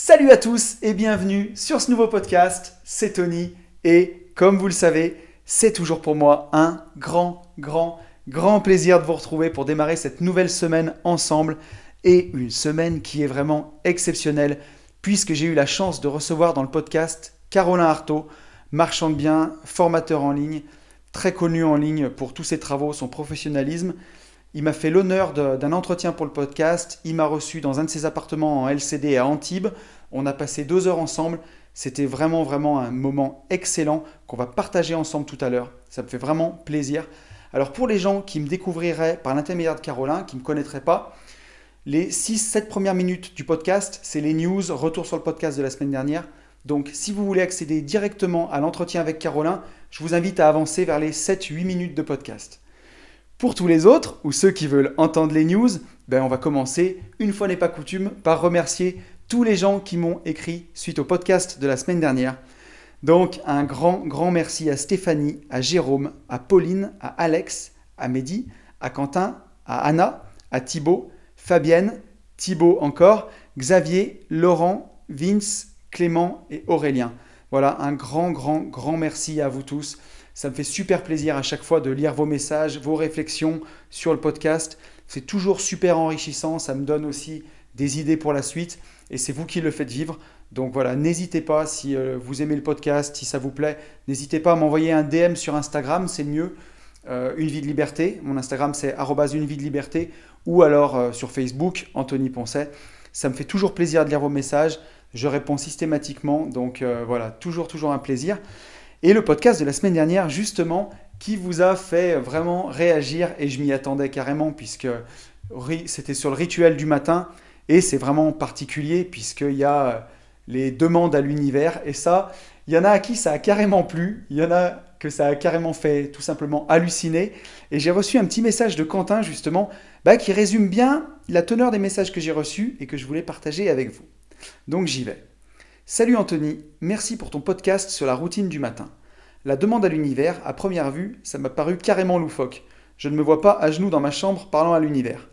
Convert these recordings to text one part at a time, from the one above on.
Salut à tous et bienvenue sur ce nouveau podcast. C'est Tony et comme vous le savez, c'est toujours pour moi un grand, grand, grand plaisir de vous retrouver pour démarrer cette nouvelle semaine ensemble et une semaine qui est vraiment exceptionnelle puisque j'ai eu la chance de recevoir dans le podcast Carolin Artaud, marchand de biens, formateur en ligne, très connu en ligne pour tous ses travaux, son professionnalisme. Il m'a fait l'honneur d'un entretien pour le podcast. Il m'a reçu dans un de ses appartements en LCD à Antibes. On a passé deux heures ensemble. C'était vraiment, vraiment un moment excellent qu'on va partager ensemble tout à l'heure. Ça me fait vraiment plaisir. Alors pour les gens qui me découvriraient par l'intermédiaire de Caroline, qui ne me connaîtraient pas, les 6-7 premières minutes du podcast, c'est les news, retour sur le podcast de la semaine dernière. Donc si vous voulez accéder directement à l'entretien avec Caroline, je vous invite à avancer vers les 7-8 minutes de podcast. Pour tous les autres, ou ceux qui veulent entendre les news, ben on va commencer, une fois n'est pas coutume, par remercier tous les gens qui m'ont écrit suite au podcast de la semaine dernière. Donc un grand, grand merci à Stéphanie, à Jérôme, à Pauline, à Alex, à Mehdi, à Quentin, à Anna, à Thibaut, Fabienne, Thibaut encore, Xavier, Laurent, Vince, Clément et Aurélien. Voilà, un grand, grand, grand merci à vous tous. Ça me fait super plaisir à chaque fois de lire vos messages, vos réflexions sur le podcast. C'est toujours super enrichissant. Ça me donne aussi des idées pour la suite. Et c'est vous qui le faites vivre. Donc voilà, n'hésitez pas si euh, vous aimez le podcast, si ça vous plaît, n'hésitez pas à m'envoyer un DM sur Instagram, c'est mieux. Euh, une vie de liberté. Mon Instagram c'est une vie de liberté ou alors euh, sur Facebook, Anthony Poncet. Ça me fait toujours plaisir de lire vos messages. Je réponds systématiquement. Donc voilà, toujours, toujours un plaisir et le podcast de la semaine dernière, justement, qui vous a fait vraiment réagir, et je m'y attendais carrément, puisque c'était sur le rituel du matin, et c'est vraiment particulier, puisqu'il y a les demandes à l'univers, et ça, il y en a à qui ça a carrément plu, il y en a que ça a carrément fait tout simplement halluciner, et j'ai reçu un petit message de Quentin, justement, bah, qui résume bien la teneur des messages que j'ai reçus et que je voulais partager avec vous. Donc j'y vais. Salut Anthony, merci pour ton podcast sur la routine du matin. La demande à l'univers, à première vue, ça m'a paru carrément loufoque. Je ne me vois pas à genoux dans ma chambre parlant à l'univers.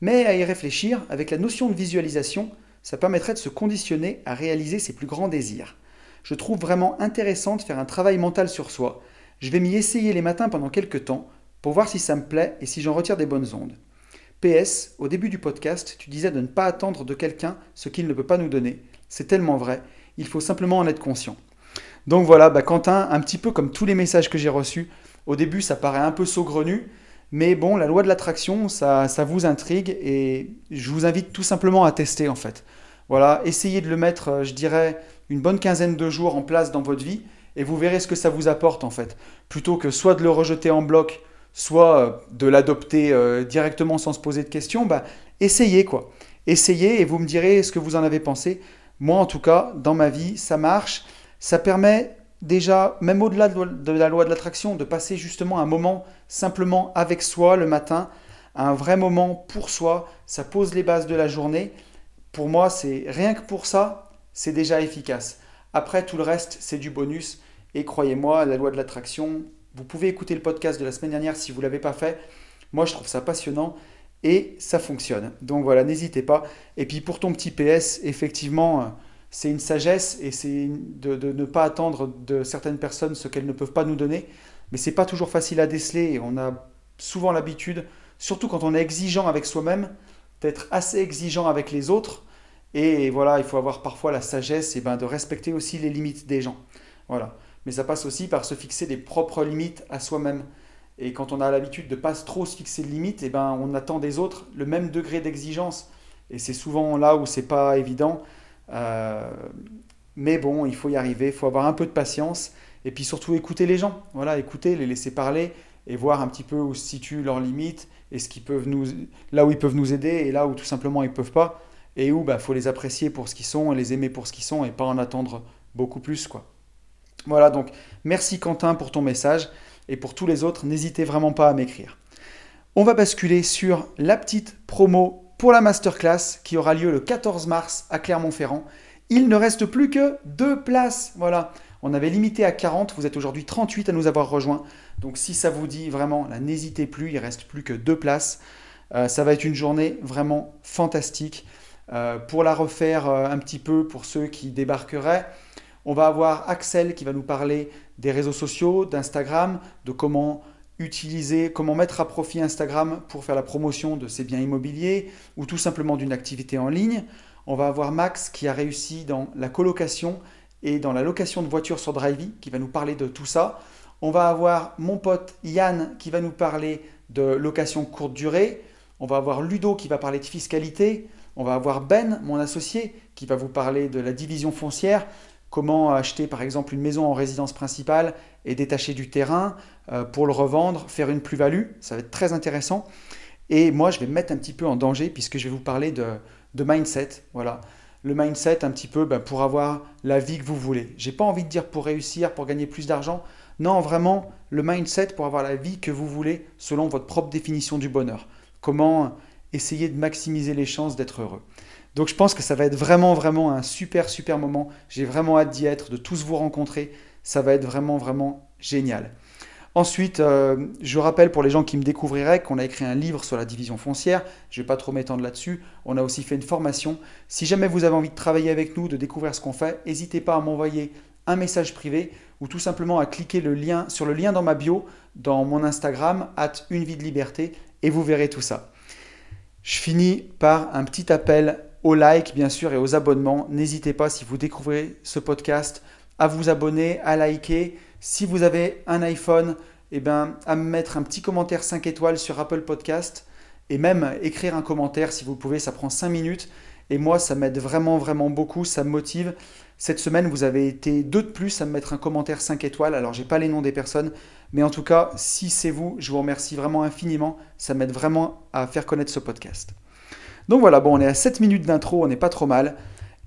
Mais à y réfléchir, avec la notion de visualisation, ça permettrait de se conditionner à réaliser ses plus grands désirs. Je trouve vraiment intéressant de faire un travail mental sur soi. Je vais m'y essayer les matins pendant quelques temps pour voir si ça me plaît et si j'en retire des bonnes ondes. PS, au début du podcast, tu disais de ne pas attendre de quelqu'un ce qu'il ne peut pas nous donner. C'est tellement vrai il faut simplement en être conscient. Donc voilà, bah Quentin, un petit peu comme tous les messages que j'ai reçus, au début ça paraît un peu saugrenu, mais bon, la loi de l'attraction, ça, ça vous intrigue et je vous invite tout simplement à tester en fait. Voilà, essayez de le mettre, euh, je dirais, une bonne quinzaine de jours en place dans votre vie et vous verrez ce que ça vous apporte en fait. Plutôt que soit de le rejeter en bloc, soit euh, de l'adopter euh, directement sans se poser de questions, bah, essayez quoi. Essayez et vous me direz ce que vous en avez pensé. Moi, en tout cas, dans ma vie, ça marche. Ça permet déjà, même au-delà de la loi de l'attraction, de passer justement un moment simplement avec soi le matin, un vrai moment pour soi. Ça pose les bases de la journée. Pour moi, c'est rien que pour ça, c'est déjà efficace. Après, tout le reste, c'est du bonus. Et croyez-moi, la loi de l'attraction, vous pouvez écouter le podcast de la semaine dernière si vous ne l'avez pas fait. Moi, je trouve ça passionnant et ça fonctionne. Donc voilà, n'hésitez pas. Et puis pour ton petit PS, effectivement, euh, c'est une sagesse et c'est de, ne pas attendre de certaines personnes ce qu'elles ne peuvent pas nous donner. Mais c'est pas toujours facile à déceler et on a souvent l'habitude, surtout quand on est exigeant avec soi-même, d'être assez exigeant avec les autres. Et voilà, il faut avoir parfois la sagesse et ben, de respecter aussi les limites des gens. Voilà. Mais ça passe aussi par se fixer des propres limites à soi-même. Et quand on a l'habitude de pas trop se fixer de limites, et eh ben on attend des autres le même degré d'exigence. Et c'est souvent là où c'est pas évident. Euh, mais bon, il faut y arriver, il faut avoir un peu de patience. Et puis surtout écouter les gens. Voilà, écouter, les laisser parler et voir un petit peu où se situent leurs limites et ce peuvent nous, là où ils peuvent nous aider et là où tout simplement ils peuvent pas. Et où bah, faut les apprécier pour ce qu'ils sont, les aimer pour ce qu'ils sont et pas en attendre beaucoup plus. quoi. Voilà, donc merci Quentin pour ton message. Et pour tous les autres, n'hésitez vraiment pas à m'écrire. On va basculer sur la petite promo pour la masterclass qui aura lieu le 14 mars à Clermont-Ferrand. Il ne reste plus que deux places. Voilà. On avait limité à 40, vous êtes aujourd'hui 38 à nous avoir rejoints. Donc si ça vous dit vraiment, n'hésitez plus, il reste plus que deux places. Euh, ça va être une journée vraiment fantastique. Euh, pour la refaire euh, un petit peu pour ceux qui débarqueraient, on va avoir Axel qui va nous parler des réseaux sociaux, d'Instagram, de comment utiliser, comment mettre à profit Instagram pour faire la promotion de ses biens immobiliers ou tout simplement d'une activité en ligne. On va avoir Max qui a réussi dans la colocation et dans la location de voitures sur Drivey qui va nous parler de tout ça. On va avoir mon pote Yann qui va nous parler de location courte durée. On va avoir Ludo qui va parler de fiscalité. On va avoir Ben, mon associé, qui va vous parler de la division foncière, comment acheter par exemple une maison en résidence principale et détacher du terrain euh, pour le revendre, faire une plus-value. Ça va être très intéressant. Et moi, je vais me mettre un petit peu en danger puisque je vais vous parler de, mindset. Voilà. Le mindset un petit peu ben, pour avoir la vie que vous voulez. J'ai pas envie de dire pour réussir, pour gagner plus d'argent. Non, vraiment, le mindset pour avoir la vie que vous voulez selon votre propre définition du bonheur. Comment essayer de maximiser les chances d'être heureux. Donc je pense que ça va être vraiment, vraiment un super, super moment. J'ai vraiment hâte d'y être, de tous vous rencontrer. Ça va être vraiment, vraiment génial. Ensuite, euh, je rappelle pour les gens qui me découvriraient qu'on a écrit un livre sur la division foncière. Je ne vais pas trop m'étendre là-dessus. On a aussi fait une formation. Si jamais vous avez envie de travailler avec nous, de découvrir ce qu'on fait, n'hésitez pas à m'envoyer un message privé ou tout simplement à cliquer sur le lien dans ma bio, dans mon Instagram, at une vie de liberté, et vous verrez tout ça. Je finis par un petit appel aux likes, bien sûr, et aux abonnements. N'hésitez pas, si vous découvrez ce podcast, à vous abonner, à liker. Si vous avez un iPhone, eh ben, à me mettre un petit commentaire 5 étoiles sur Apple Podcast et même écrire un commentaire si vous pouvez, ça prend 5 minutes. Et moi, ça m'aide vraiment, vraiment beaucoup, ça me motive. Cette semaine, vous avez été deux de plus à me mettre un commentaire 5 étoiles. Alors, j'ai pas les noms des personnes, mais en tout cas, si c'est vous, je vous remercie vraiment infiniment. Ça m'aide vraiment à faire connaître ce podcast. Donc voilà, bon, on est à 7 minutes d'intro, on n'est pas trop mal.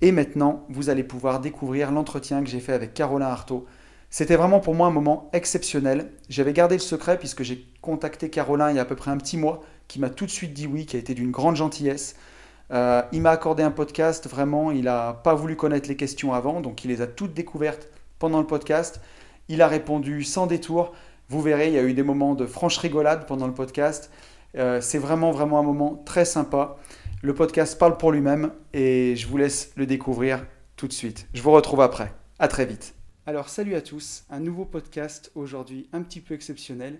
Et maintenant, vous allez pouvoir découvrir l'entretien que j'ai fait avec Caroline Artaud. C'était vraiment pour moi un moment exceptionnel. J'avais gardé le secret puisque j'ai contacté Caroline il y a à peu près un petit mois, qui m'a tout de suite dit oui, qui a été d'une grande gentillesse. Euh, il m'a accordé un podcast, vraiment, il n'a pas voulu connaître les questions avant, donc il les a toutes découvertes pendant le podcast. Il a répondu sans détour. Vous verrez, il y a eu des moments de franche rigolade pendant le podcast. Euh, c'est vraiment, vraiment un moment très sympa. Le podcast parle pour lui-même et je vous laisse le découvrir tout de suite. Je vous retrouve après. À très vite. Alors, salut à tous. Un nouveau podcast aujourd'hui un petit peu exceptionnel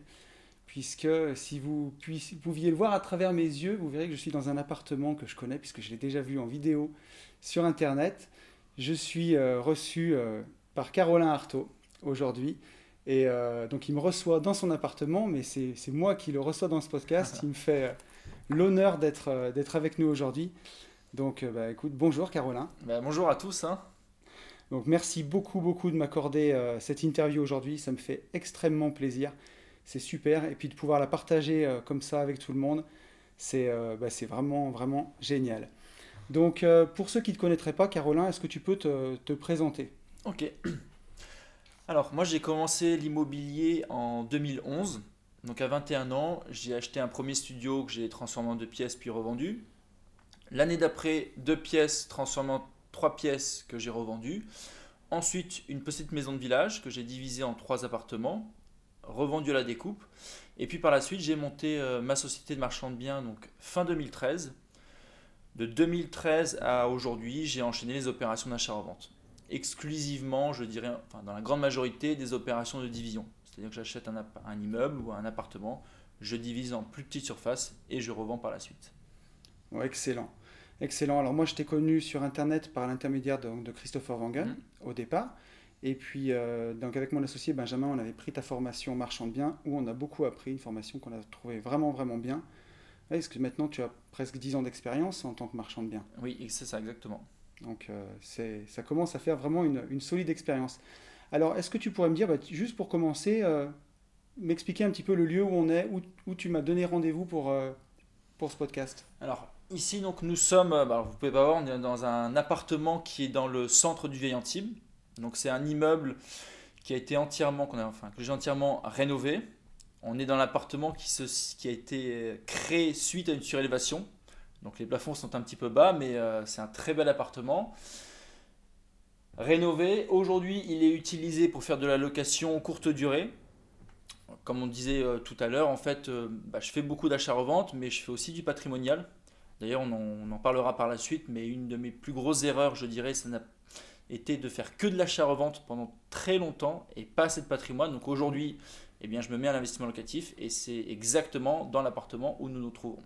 puisque si vous pouviez le voir à travers mes yeux, vous verrez que je suis dans un appartement que je connais, puisque je l'ai déjà vu en vidéo sur Internet. Je suis euh, reçu euh, par Caroline Artaud aujourd'hui. Et euh, donc il me reçoit dans son appartement, mais c'est moi qui le reçois dans ce podcast. Il me fait l'honneur d'être avec nous aujourd'hui. Donc bah, écoute, bonjour Caroline. Bah, bonjour à tous. Hein. Donc merci beaucoup beaucoup de m'accorder cette interview aujourd'hui. Ça me fait extrêmement plaisir c'est super. Et puis de pouvoir la partager euh, comme ça avec tout le monde, c'est euh, bah, vraiment, vraiment génial. Donc euh, pour ceux qui ne te connaîtraient pas, Caroline, est-ce que tu peux te, te présenter? Ok. Alors moi j'ai commencé l'immobilier en 2011. Donc à 21 ans, j'ai acheté un premier studio que j'ai transformé en deux pièces puis revendu. L'année d'après, deux pièces transformées en trois pièces que j'ai revendues. Ensuite, une petite maison de village que j'ai divisée en trois appartements revendu à la découpe. Et puis par la suite, j'ai monté euh, ma société de marchand de biens donc fin 2013. De 2013 à aujourd'hui, j'ai enchaîné les opérations d'achat-revente. Exclusivement, je dirais, dans la grande majorité, des opérations de division. C'est-à-dire que j'achète un, un, immeuble ou un appartement, je divise en plus petite surface et je revends par la suite. excellent. Excellent. Alors moi, je t'ai connu sur Internet par l'intermédiaire de, de, Christopher Wangen mmh. au départ. Et puis, euh, donc avec mon associé Benjamin, on avait pris ta formation marchand de biens, où on a beaucoup appris, une formation qu'on a trouvée vraiment, vraiment bien. Est-ce que maintenant tu as presque 10 ans d'expérience en tant que marchand de biens Oui, c'est ça, exactement. Donc, euh, ça commence à faire vraiment une, une solide expérience. Alors, est-ce que tu pourrais me dire, bah, juste pour commencer, euh, m'expliquer un petit peu le lieu où on est, où, tu m'as donné rendez-vous pour, pour ce podcast? Alors, ici, donc, nous sommes, bah, vous pouvez pas voir, on est dans un appartement qui est dans le centre du Vieil Antibes. Donc c'est un immeuble qui a été entièrement, qu'on a, enfin, que j'ai entièrement rénové. On est dans l'appartement qui, a été créé suite à une surélévation. Donc les plafonds sont un petit peu bas, mais euh, c'est un très bel appartement. Rénové. Aujourd'hui, il est utilisé pour faire de la location courte durée. Comme on disait euh, tout à l'heure, en fait, euh, bah, je fais beaucoup d'achats-reventes, mais je fais aussi du patrimonial. D'ailleurs, on, en- parlera par la suite, mais une de mes plus grosses erreurs, je dirais, ça n'a été de faire que de l'achat-revente pendant très longtemps et pas assez de patrimoine. Donc aujourd'hui, eh bien, je me mets à l'investissement locatif et c'est exactement dans l'appartement où nous nous trouvons.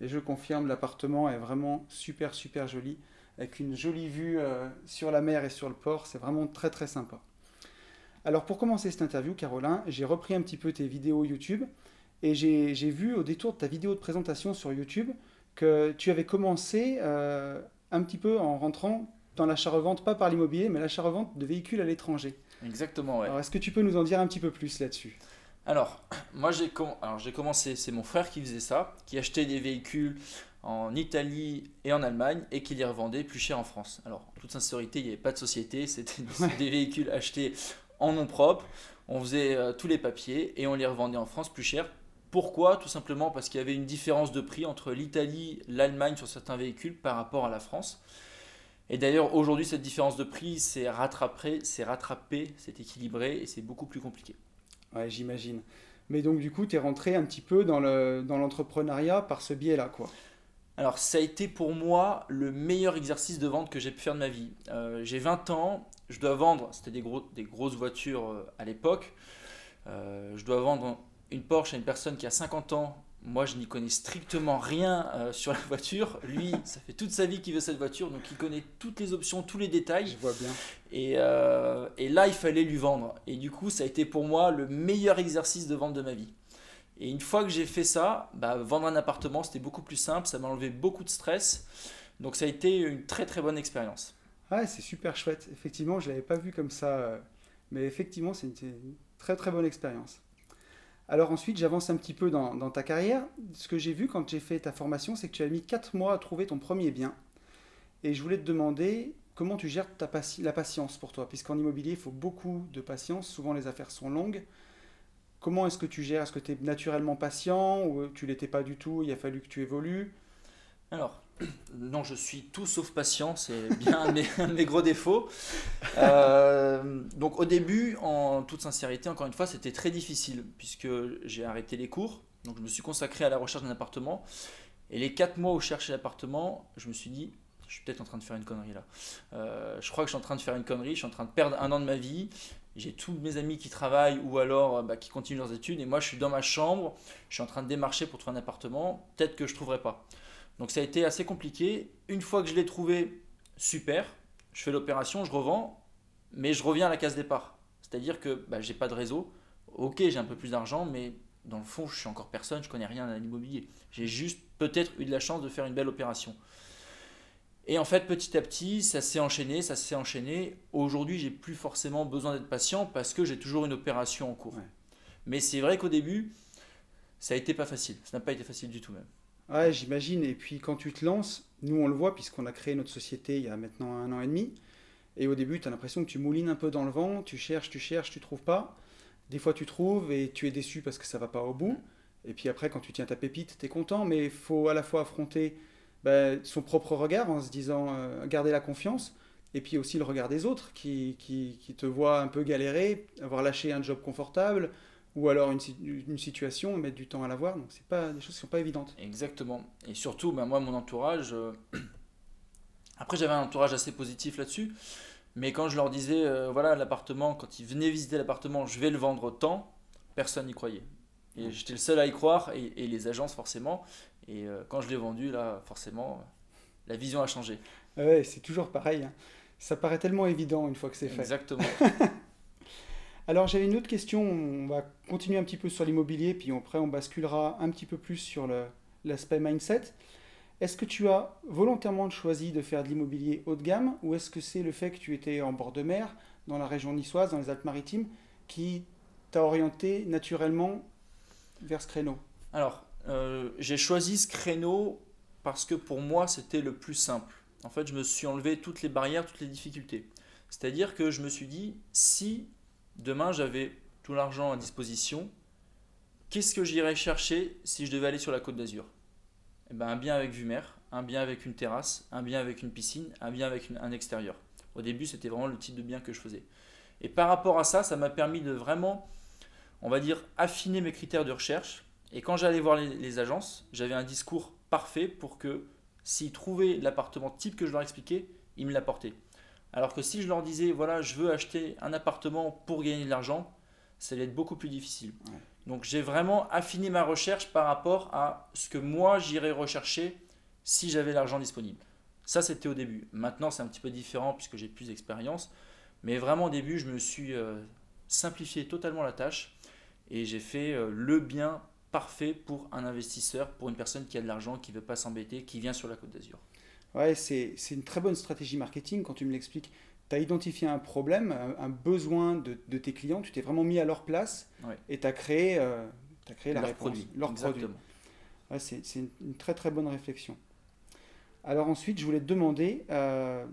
Et je confirme, l'appartement est vraiment super, super joli, avec une jolie vue euh, sur la mer et sur le port. C'est vraiment très, très sympa. Alors, pour commencer cette interview, Caroline, j'ai repris un petit peu tes vidéos YouTube et j'ai j'ai vu au détour de ta vidéo de présentation sur YouTube que tu avais commencé euh, un petit peu en rentrant dans l'achat-revente, pas par l'immobilier, mais l'achat-revente de véhicules à l'étranger. Exactement, ouais. Alors, est-ce que tu peux nous en dire un petit peu plus là-dessus? Alors, moi j'ai com- alors, j'ai commencé, c'est mon frère qui faisait ça, qui achetait des véhicules en Italie et en Allemagne et qui les revendait plus cher en France. Alors, en toute sincérité, il n'y avait pas de société, c'était des, Ouais. des véhicules achetés en nom propre. On faisait euh, tous les papiers et on les revendait en France plus cher. Pourquoi? Tout simplement parce qu'il y avait une différence de prix entre l'Italie, l'Allemagne sur certains véhicules par rapport à la France. Et d'ailleurs, aujourd'hui, cette différence de prix s'est rattrapée, c'est rattrapé, c'est équilibré et c'est beaucoup plus compliqué. Ouais, j'imagine. Mais donc, du coup, tu es rentré un petit peu dans le- dans l'entrepreneuriat par ce biais-là, quoi. Alors, ça a été pour moi le meilleur exercice de vente que j'ai pu faire de ma vie. Euh, j'ai 20 ans, je dois vendre, c'était des, gros, des grosses voitures euh, à l'époque. Euh, je dois vendre une Porsche à une personne qui a 50 ans. Moi, je n'y connais strictement rien euh, sur la voiture. Lui, ça fait toute sa vie qu'il veut cette voiture, donc il connaît toutes les options, tous les détails. Je vois bien. Et, et là, il fallait lui vendre. Et du coup, ça a été pour moi le meilleur exercice de vente de ma vie. Et une fois que j'ai fait ça, bah, vendre un appartement, c'était beaucoup plus simple, ça m'a enlevé beaucoup de stress. Donc ça a été une très très bonne expérience. Ouais, c'est super chouette. Effectivement, je l'avais pas vu comme ça. euh, Mais effectivement, c'est une, très très bonne expérience. Alors ensuite, j'avance un petit peu dans, ta carrière. Ce que j'ai vu quand j'ai fait ta formation, c'est que tu as mis 4 mois à trouver ton premier bien. Et je voulais te demander comment tu gères ta la patience pour toi, puisqu'en immobilier, il faut beaucoup de patience. Souvent, les affaires sont longues. Comment est-ce que tu gères? Est-ce que tu es naturellement patient ou tu l'étais pas du tout Il a fallu que tu évolues? Alors, non, je suis tout sauf patient, c'est bien un de mes, un de mes gros défauts. Euh, donc au début, en toute sincérité, encore une fois, c'était très difficile puisque j'ai arrêté les cours, donc je me suis consacré à la recherche d'un appartement. Et les 4 mois où je cherchais l'appartement, je me suis dit, je suis peut-être en train de faire une connerie là. Euh, je crois que je suis en train de faire une connerie, je suis en train de perdre un an de ma vie. J'ai tous mes amis qui travaillent ou alors euh, bah, qui continuent leurs études et moi je suis dans ma chambre, je suis en train de démarcher pour trouver un appartement, peut-être que je ne trouverai pas. Donc ça a été assez compliqué. Une fois que je l'ai trouvé, super, je fais l'opération, je revends, mais je reviens à la case départ. C'est-à-dire que bah, j'ai pas de réseau. Ok, j'ai un peu plus d'argent, mais dans le fond, je suis encore personne, je connais rien à l'immobilier. J'ai juste peut-être eu de la chance de faire une belle opération. Et en fait, petit à petit, ça s'est enchaîné, ça s'est enchaîné. Aujourd'hui, j'ai plus forcément besoin d'être patient parce que j'ai toujours une opération en cours. Ouais. Mais c'est vrai qu'au début, ça a été pas facile. Ça n'a pas été facile du tout même. Ouais, j'imagine. Et puis quand tu te lances, nous on le voit puisqu'on a créé notre société il y a maintenant un an et demi. Et au début, tu as l'impression que tu moulines un peu dans le vent, tu cherches, tu cherches, tu trouves pas. Des fois, tu trouves et tu es déçu parce que ça va pas au bout. Et puis après, quand tu tiens ta pépite, tu es content, mais il faut à la fois affronter ben, son propre regard en se disant euh, garder la confiance. Et puis aussi le regard des autres qui, qui, qui te voient un peu galérer, avoir lâché un job confortable ou alors une, une situation, mettre du temps à l'avoir. Donc, c'est pas des choses qui sont pas évidentes. Exactement. Et surtout, ben, moi, mon entourage. euh, Après, j'avais un entourage assez positif là-dessus. Mais quand je leur disais, euh, voilà, l'appartement, quand ils venaient visiter l'appartement, je vais le vendre tant, personne n'y croyait. Et j'étais le seul à y croire, et, et les agences forcément. Et euh, quand je l'ai vendu, là, forcément, la vision a changé. Ouais, c'est toujours pareil. hein. Ça paraît tellement évident une fois que c'est fait. Exactement. Alors j'avais une autre question, on va continuer un petit peu sur l'immobilier, puis après on basculera un petit peu plus sur l'aspect mindset. Est-ce que tu as volontairement choisi de faire de l'immobilier haut de gamme, ou est-ce que c'est le fait que tu étais en bord de mer, dans la région niçoise, dans les Alpes-Maritimes, qui t'a orienté naturellement vers ce créneau? Alors, euh, j'ai choisi ce créneau parce que pour moi, c'était le plus simple. En fait, je me suis enlevé toutes les barrières, toutes les difficultés. C'est-à-dire que je me suis dit, si demain j'avais tout l'argent à disposition, qu'est-ce que j'irais chercher si je devais aller sur la côte d'Azur? Eh ben, Un bien avec vue mer, un bien avec une terrasse, un bien avec une piscine, un bien avec un extérieur. Au début, c'était vraiment le type de bien que je faisais. Et par rapport à ça, ça m'a permis de vraiment, on va dire, affiner mes critères de recherche. Et quand j'allais voir les, les agences, j'avais un discours parfait pour que s'ils trouvaient l'appartement type que je leur expliquais, ils me l'apportaient. Alors que si je leur disais, voilà, je veux acheter un appartement pour gagner de l'argent, ça allait être beaucoup plus difficile. Donc j'ai vraiment affiné ma recherche par rapport à ce que moi j'irais rechercher si j'avais l'argent disponible. Ça, c'était au début. Maintenant, c'est un petit peu différent puisque j'ai plus d'expérience. Mais vraiment, au début, je me suis euh, simplifié totalement la tâche et j'ai fait euh, le bien parfait pour un investisseur, pour une personne qui a de l'argent, qui ne veut pas s'embêter, qui vient sur la Côte d'Azur. Ouais, c'est une très bonne stratégie marketing quand tu me l'expliques. Tu as identifié un problème, un, besoin de, de, tes clients, tu t'es vraiment mis à leur place et tu as créé, euh, as créé la leur réponse, produit. leur. Ouais, c'est une, une, très très bonne réflexion. Alors ensuite, je voulais te demander euh,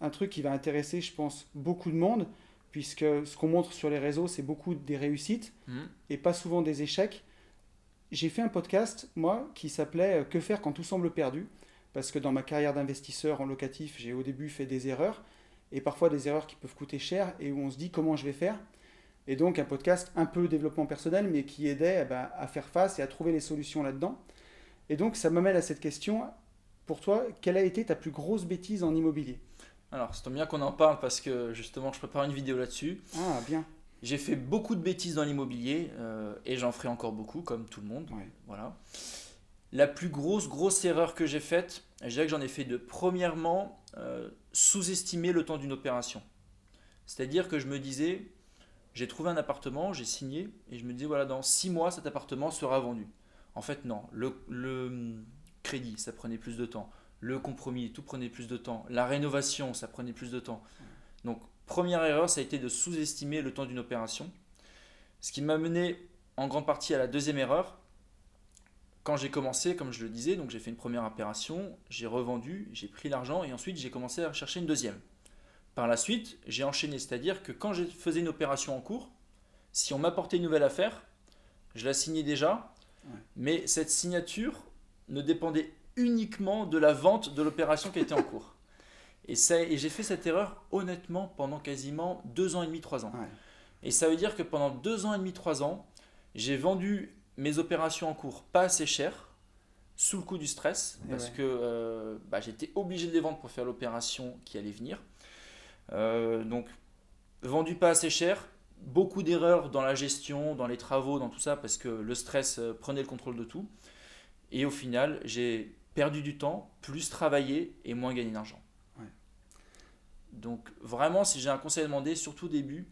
un truc qui va intéresser, je pense, beaucoup de monde, puisque ce qu'on montre sur les réseaux, c'est beaucoup des réussites mhm. et pas souvent des échecs. J'ai fait un podcast, moi, qui s'appelait euh, Que faire quand tout semble perdu? Parce que dans ma carrière d'investisseur en locatif, j'ai au début fait des erreurs, et parfois des erreurs qui peuvent coûter cher, et où on se dit comment je vais faire? Et donc un podcast un peu développement personnel, mais qui aidait eh ben, à faire face et à trouver les solutions là-dedans. Et donc ça m'amène à cette question, pour toi, quelle a été ta plus grosse bêtise en immobilier? Alors c'est bien qu'on en parle parce que justement je prépare une vidéo là-dessus. Ah bien. J'ai fait beaucoup de bêtises dans l'immobilier euh, et j'en ferai encore beaucoup comme tout le monde. Voilà. La plus grosse, grosse erreur que j'ai faite, je dirais que j'en ai fait deux. Premièrement, euh, sous-estimer le temps d'une opération. C'est-à-dire que je me disais, j'ai trouvé un appartement, j'ai signé, et je me disais, voilà, dans six mois, cet appartement sera vendu. En fait, non. Le, le crédit, ça prenait plus de temps. Le compromis, tout prenait plus de temps. La rénovation, ça prenait plus de temps. Donc, première erreur, ça a été de sous-estimer le temps d'une opération. Ce qui m'a mené en grande partie à la deuxième erreur, quand j'ai commencé, comme je le disais, donc j'ai fait une première opération, j'ai revendu, j'ai pris l'argent et ensuite j'ai commencé à chercher une deuxième. Par la suite, j'ai enchaîné, c'est-à-dire que quand je faisais une opération en cours, si on m'apportait une nouvelle affaire, je la signais déjà, mais cette signature ne dépendait uniquement de la vente de l'opération qui était en cours. Et, et j'ai fait cette erreur honnêtement pendant quasiment deux ans et demi, trois ans. Et ça veut dire que pendant deux ans et demi, trois ans, j'ai vendu mes opérations en cours pas assez chères, sous le coup du stress, parce que euh, bah, j'étais obligé de les vendre pour faire l'opération qui allait venir. Euh, donc, vendu pas assez cher, beaucoup d'erreurs dans la gestion, dans les travaux, dans tout ça, parce que le stress euh, prenait le contrôle de tout. Et au final, j'ai perdu du temps, plus travaillé et moins gagné d'argent. Donc, vraiment, si j'ai un conseil à demander, surtout au début,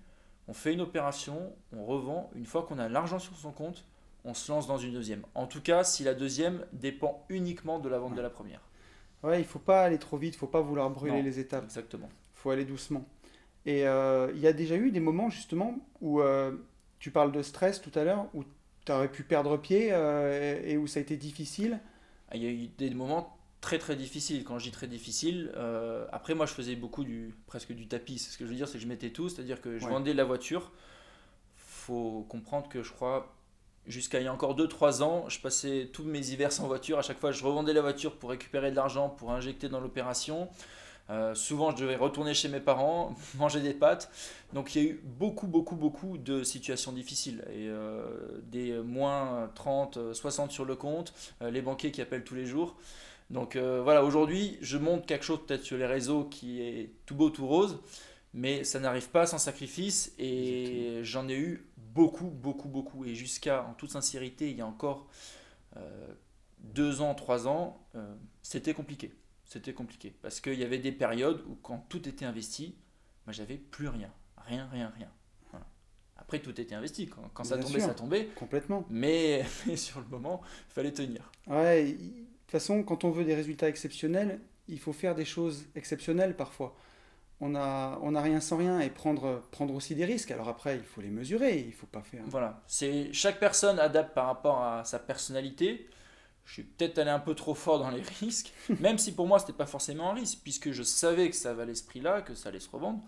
on fait une opération, on revend, une fois qu'on a l'argent sur son compte, on se lance dans une deuxième. En tout cas, si la deuxième dépend uniquement de la vente de la première. Ouais, il faut pas aller trop vite, il faut pas vouloir brûler les étapes. Exactement. Il faut aller doucement. Et euh, il y a déjà eu des moments justement où euh, tu parles de stress tout à l'heure, où tu aurais pu perdre pied euh, et où ça a été difficile. Ah, il y a eu des moments très très difficiles. Quand je dis très difficile, après moi je faisais beaucoup du presque du tapis. Ce que je veux dire, c'est que je mettais tout, c'est-à-dire que je vendais la voiture. Faut comprendre que je crois Jusqu'à il y a encore 2-3 ans, je passais tous mes hivers sans voiture. À chaque fois, je revendais la voiture pour récupérer de l'argent, pour injecter dans l'opération. Euh, souvent, je devais retourner chez mes parents, manger des pâtes. Donc, il y a eu beaucoup, beaucoup, beaucoup de situations difficiles. Et euh, des moins 30, 60 sur le compte, euh, les banquiers qui appellent tous les jours. Donc, voilà, aujourd'hui, je montre quelque chose peut-être sur les réseaux qui est tout beau, tout rose. Mais ça n'arrive pas sans sacrifice. Et j'en ai eu beaucoup, beaucoup, beaucoup. Et jusqu'à, en toute sincérité, il y a encore euh, deux ans, trois ans, euh, c'était compliqué. C'était compliqué. Parce qu'il y avait des périodes où quand tout était investi, moi j'avais plus rien. Rien, rien, rien. Après, tout était investi. Quand, ça tombait, ça tombait. Complètement. Mais, sur le moment, il fallait tenir. Ouais, toute façon, quand on veut des résultats exceptionnels, il faut faire des choses exceptionnelles parfois on n'a on a rien sans rien et prendre, prendre aussi des risques. Alors après, il faut les mesurer, il faut pas faire. Voilà, c'est chaque personne adapte par rapport à sa personnalité. Je suis peut-être allé un peu trop fort dans les risques, même si pour moi c'était pas forcément un risque, puisque je savais que ça valait ce prix-là, que ça allait se revendre.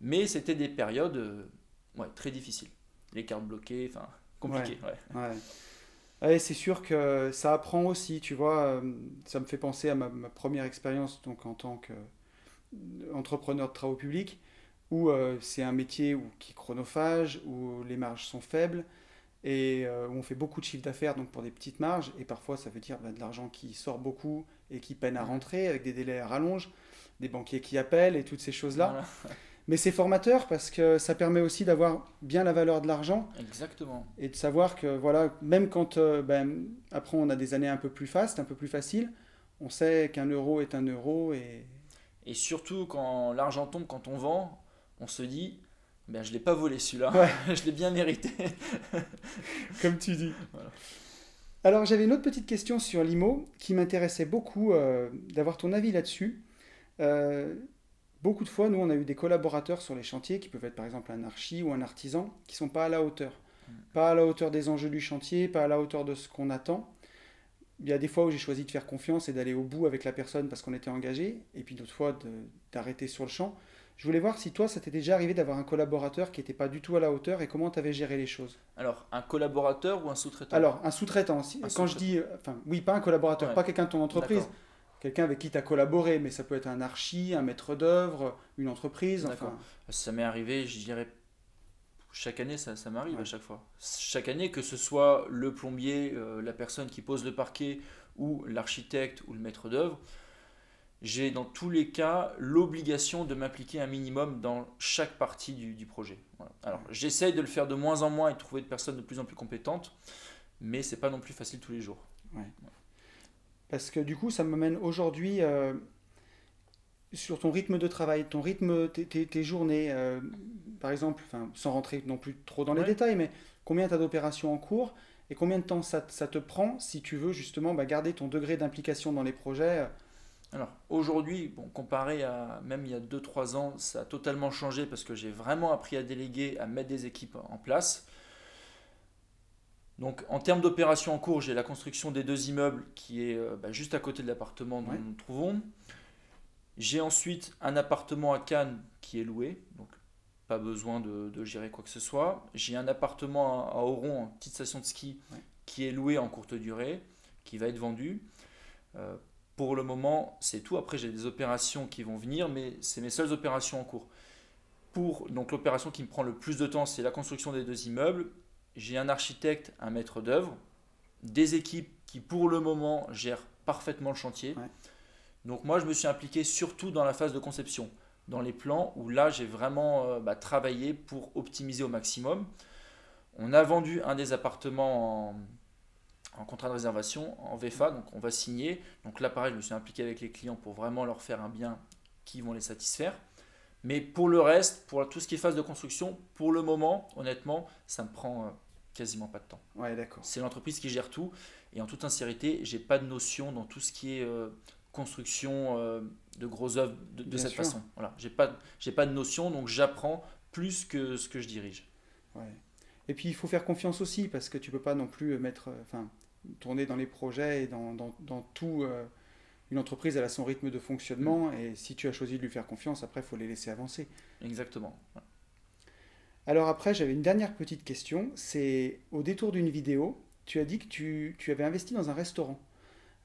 Mais c'était des périodes euh, ouais, très difficiles. Les cartes bloquées, enfin compliquées. Ouais, ouais. C'est sûr que ça apprend aussi, tu vois. Euh, ça me fait penser à ma, ma première expérience donc en tant que entrepreneur de travaux publics, où euh, c'est un métier où, qui est chronophage, où les marges sont faibles. et euh, où on fait beaucoup de chiffre d'affaires donc pour des petites marges et parfois ça veut dire bah, de l'argent qui sort beaucoup et qui peine à rentrer avec des délais à rallonge, des banquiers qui appellent et toutes ces choses-là. Voilà. Mais c'est formateur parce que ça permet aussi d'avoir bien la valeur de l'argent Exactement. et de savoir que voilà, même quand euh, ben, après on a des années un peu plus fastes, un peu plus faciles, on sait qu'un euro est un euro et Et surtout, quand l'argent tombe, quand on vend, on se dit ben, Je ne l'ai pas volé celui-là, Ouais. je l'ai bien mérité. comme tu dis. Voilà. Alors j'avais une autre petite question sur l'IMO qui m'intéressait beaucoup euh, d'avoir ton avis là-dessus. Euh, beaucoup de fois, nous, on a eu des collaborateurs sur les chantiers qui peuvent être par exemple un archi ou un artisan qui sont pas à la hauteur. Mm. Pas à la hauteur des enjeux du chantier, pas à la hauteur de ce qu'on attend. Il y a des fois où j'ai choisi de faire confiance et d'aller au bout avec la personne parce qu'on était engagé, et puis d'autres fois d'arrêter sur le champ. Je voulais voir si toi, ça t'est déjà arrivé d'avoir un collaborateur qui n'était pas du tout à la hauteur et comment tu avais géré les choses? Alors, un collaborateur ou un sous-traitant? Alors, un sous-traitant. si- Un quand je dis, euh, enfin, oui, pas un collaborateur, Ouais. pas quelqu'un de ton entreprise. Quelqu'un avec qui tu as collaboré, mais ça peut être un archi, un maître d'œuvre, une entreprise, D'accord. enfin. Ça m'est arrivé, je dirais, chaque année, ça, ça m'arrive Ouais. à chaque fois. Chaque année, que ce soit le plombier, euh, la personne qui pose le parquet, ou l'architecte, ou le maître d'œuvre, j'ai dans tous les cas l'obligation de m'impliquer un minimum dans chaque partie du, du projet. Voilà. Alors, j'essaye de le faire de moins en moins et de trouver de personnes de plus en plus compétentes, mais c'est pas non plus facile tous les jours. Parce que du coup, ça m'amène aujourd'hui euh, sur ton rythme de travail, ton rythme, tes, tes- tes journées, euh, par exemple, sans rentrer non plus trop dans les Ouais. détails, mais combien tu as d'opérations en cours et combien de temps ça, ça te prend si tu veux justement bah, garder ton degré d'implication dans les projets euh, Alors aujourd'hui, bon, comparé à même il y a 2-3 ans, ça a totalement changé parce que j'ai vraiment appris à déléguer, à mettre des équipes en place. Donc en termes d'opérations en cours, j'ai la construction des deux immeubles qui est euh, bah, juste à côté de l'appartement dont Ouais. nous nous trouvons. J'ai ensuite un appartement à Cannes qui est loué, donc pas besoin de, de gérer quoi que ce soit. J'ai un appartement à, à Oron, en petite station de ski, Ouais. qui est loué en courte durée, qui va être vendu. Euh, pour le moment, c'est tout. Après, j'ai des opérations qui vont venir, mais c'est mes seules opérations en cours. Pour donc l'opération qui me prend le plus de temps, c'est la construction des deux immeubles. J'ai un architecte, un maître d'œuvre, des équipes qui pour le moment gèrent parfaitement le chantier. Ouais. Donc moi, je me suis impliqué surtout dans la phase de conception, dans les plans où là, j'ai vraiment euh, bah, travaillé pour optimiser au maximum. On a vendu un des appartements en, en contrat de réservation, en VFA, donc on va signer. Donc là, pareil, je me suis impliqué avec les clients pour vraiment leur faire un bien qui vont les satisfaire. Mais pour le reste, pour tout ce qui est phase de construction, pour le moment, honnêtement, ça me prend euh, quasiment pas de temps. Ouais, d'accord. C'est l'entreprise qui gère tout. Et en toute sincérité, j'ai pas de notion dans tout ce qui est euh, construction euh, de grosses œuvres de, cette sûr. façon. Voilà, j'ai pas, j'ai pas de notion, donc j'apprends plus que ce que je dirige. Ouais. Et puis il faut faire confiance aussi parce que tu peux pas non plus mettre, euh, enfin, tourner dans les projets et dans, dans, dans tout. euh, une entreprise, elle a son rythme de fonctionnement et si tu as choisi de lui faire confiance, après, il faut les laisser avancer. Exactement. Alors après, j'avais une dernière petite question. C'est au détour d'une vidéo, tu as dit que tu, avais investi dans un restaurant.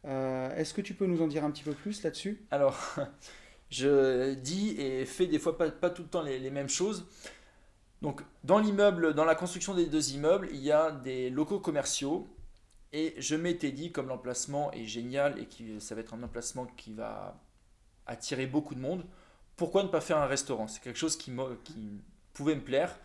Euh, Est-ce que tu peux nous en dire un petit peu plus là-dessus? Alors, je dis et fais des fois pas, tout le temps les, mêmes choses. Donc, dans l'immeuble, dans la construction des deux immeubles, il y a des locaux commerciaux. Et je m'étais dit, comme l'emplacement est génial et que ça va être un emplacement qui va attirer beaucoup de monde, pourquoi ne pas faire un restaurant? C'est quelque chose qui, qui pouvait me plaire.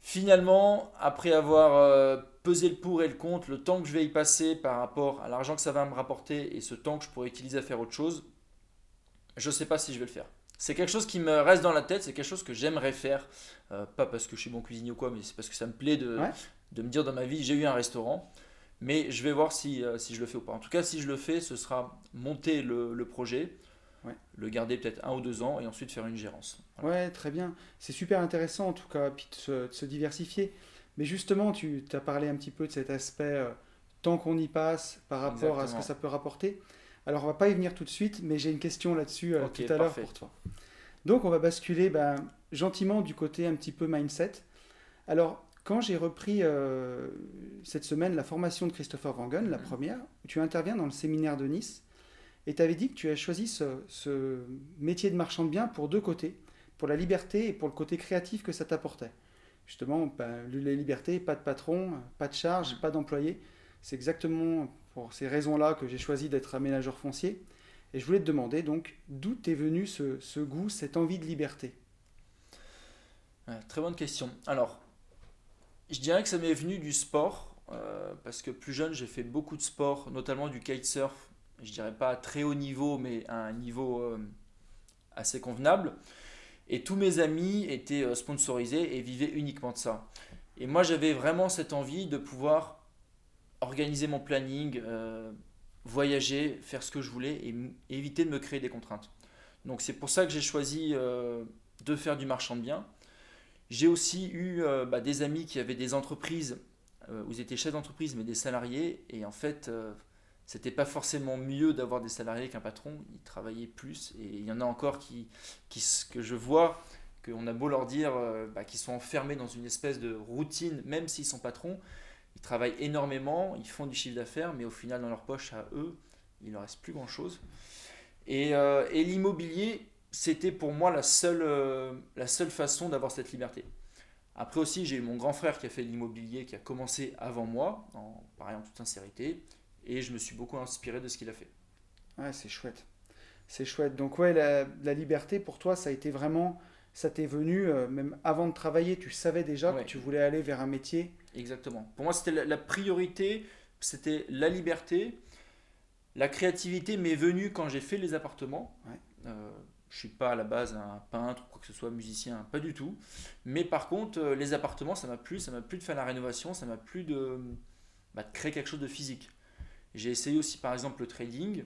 Finalement, après avoir euh, pesé le pour et le contre, le temps que je vais y passer par rapport à l'argent que ça va me rapporter et ce temps que je pourrais utiliser à faire autre chose, je ne sais pas si je vais le faire. C'est quelque chose qui me reste dans la tête, c'est quelque chose que j'aimerais faire, euh, pas parce que je suis bon cuisinier ou quoi, mais c'est parce que ça me plaît de, Ouais. de me dire dans ma vie j'ai eu un restaurant, mais je vais voir si, euh, si je le fais ou pas. En tout cas, si je le fais, ce sera monter le, le projet, Ouais. le garder peut-être un ou deux ans et ensuite faire une gérance. Voilà. Ouais, très bien. C'est super intéressant en tout cas, puis de se, de se diversifier. Mais justement, tu as parlé un petit peu de cet aspect euh, tant qu'on y passe par rapport à ce que ça peut rapporter. Alors, on va pas y venir tout de suite, mais j'ai une question là-dessus euh, tout à l'heure pour toi. Donc, on va basculer ben, gentiment du côté un petit peu mindset. Alors, quand j'ai repris euh, cette semaine la formation de Christopher Wangen, la Mhm. première, tu interviens dans le séminaire de Nice, et tu avais dit que tu as choisi ce, métier de marchand de biens pour deux côtés, pour la liberté et pour le côté créatif que ça t'apportait. justement, ben, la liberté, pas de patron, pas de charge, pas d'employé. C'est exactement pour ces raisons-là que j'ai choisi d'être aménageur foncier. Et je voulais te demander donc d'où est venu ce, goût, cette envie de liberté? Très bonne question. Alors, je dirais que ça m'est venu du sport, euh, parce que plus jeune, j'ai fait beaucoup de sport, notamment du kitesurf. Je dirais pas très haut niveau, mais à un niveau euh, assez convenable. Et tous mes amis étaient euh, sponsorisés et vivaient uniquement de ça. Et moi, j'avais vraiment cette envie de pouvoir organiser mon planning, voyager, faire ce que je voulais et éviter de me créer des contraintes. Donc c'est pour ça que j'ai choisi de faire du marchand de biens. J'ai aussi eu bah, des amis qui avaient des entreprises euh, où ils étaient chefs d'entreprise mais des salariés et en fait euh, c'était pas forcément mieux d'avoir des salariés qu'un patron, ils travaillaient plus et il y en a encore qui, qui que je vois qu'on a beau leur dire euh, bah, qu'ils sont enfermés dans une espèce de routine même s'ils sont patrons, ils travaillent énormément, ils font du chiffre d'affaires mais au final dans leur poche à eux il leur reste plus grand chose. Et, et l'immobilier c'était pour moi la seule, la seule façon d'avoir cette liberté. Après aussi, j'ai eu mon grand frère qui a fait l'immobilier, qui a commencé avant moi, en, pareil en toute sincérité, et je me suis beaucoup inspiré de ce qu'il a fait. Ouais, c'est chouette. C'est chouette. Donc ouais, la, liberté pour toi, ça a été vraiment, ça t'est venu euh, même avant de travailler, tu savais déjà que tu voulais aller vers un métier? Exactement. Pour moi, c'était la, priorité, c'était la liberté. La créativité m'est venue quand j'ai fait les appartements. Ouais. Euh, je suis pas à la base un peintre ou quoi que ce soit, musicien, pas du tout. Mais par contre, euh, les appartements, ça m'a plu, ça m'a plu de faire la rénovation, ça m'a plu de, bah, de, créer quelque chose de physique. J'ai essayé aussi par exemple le trading.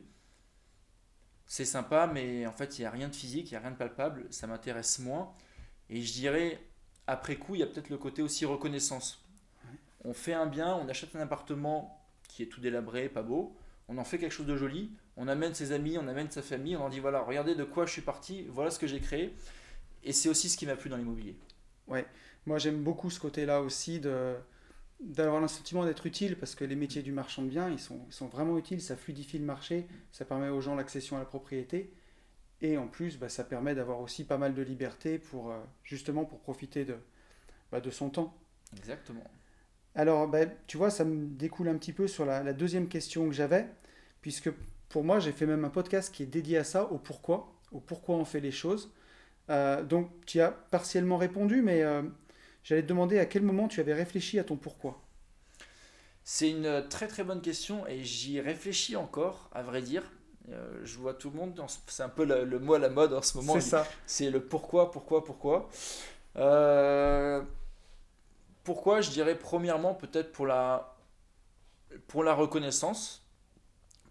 C'est sympa, mais en fait, il n'y a rien de physique, il n'y a rien de palpable, ça m'intéresse moins. Et je dirais, après coup, il y a peut-être le côté aussi reconnaissance. On fait un bien, on achète un appartement qui est tout délabré, pas beau, on en fait quelque chose de joli, on amène ses amis, on amène sa famille, on leur dit voilà, regardez de quoi je suis parti, voilà ce que j'ai créé. Et c'est aussi ce qui m'a plu dans l'immobilier. Ouais, moi j'aime beaucoup ce côté-là aussi de d'avoir le sentiment d'être utile parce que les métiers du marchand de biens ils sont, sont vraiment utiles, ça fluidifie le marché, ça permet aux gens l'accession à la propriété et en plus bah, ça permet d'avoir aussi pas mal de liberté pour euh, justement pour profiter de, bah, de son temps. Exactement. Alors bah, tu vois ça me découle un petit peu sur la, la deuxième question que j'avais puisque pour moi, j'ai fait même un podcast qui est dédié à ça, au pourquoi, au pourquoi on fait les choses. Euh, donc, tu as partiellement répondu, mais euh, j'allais te demander à quel moment tu avais réfléchi à ton pourquoi. C'est une très très bonne question et j'y réfléchis encore, à vrai dire. Euh, je vois tout le monde, c'est un peu le, mot à la mode en ce moment. C'est ça. C'est le pourquoi, pourquoi, pourquoi. pourquoi Je dirais premièrement peut-être pour la, pour la reconnaissance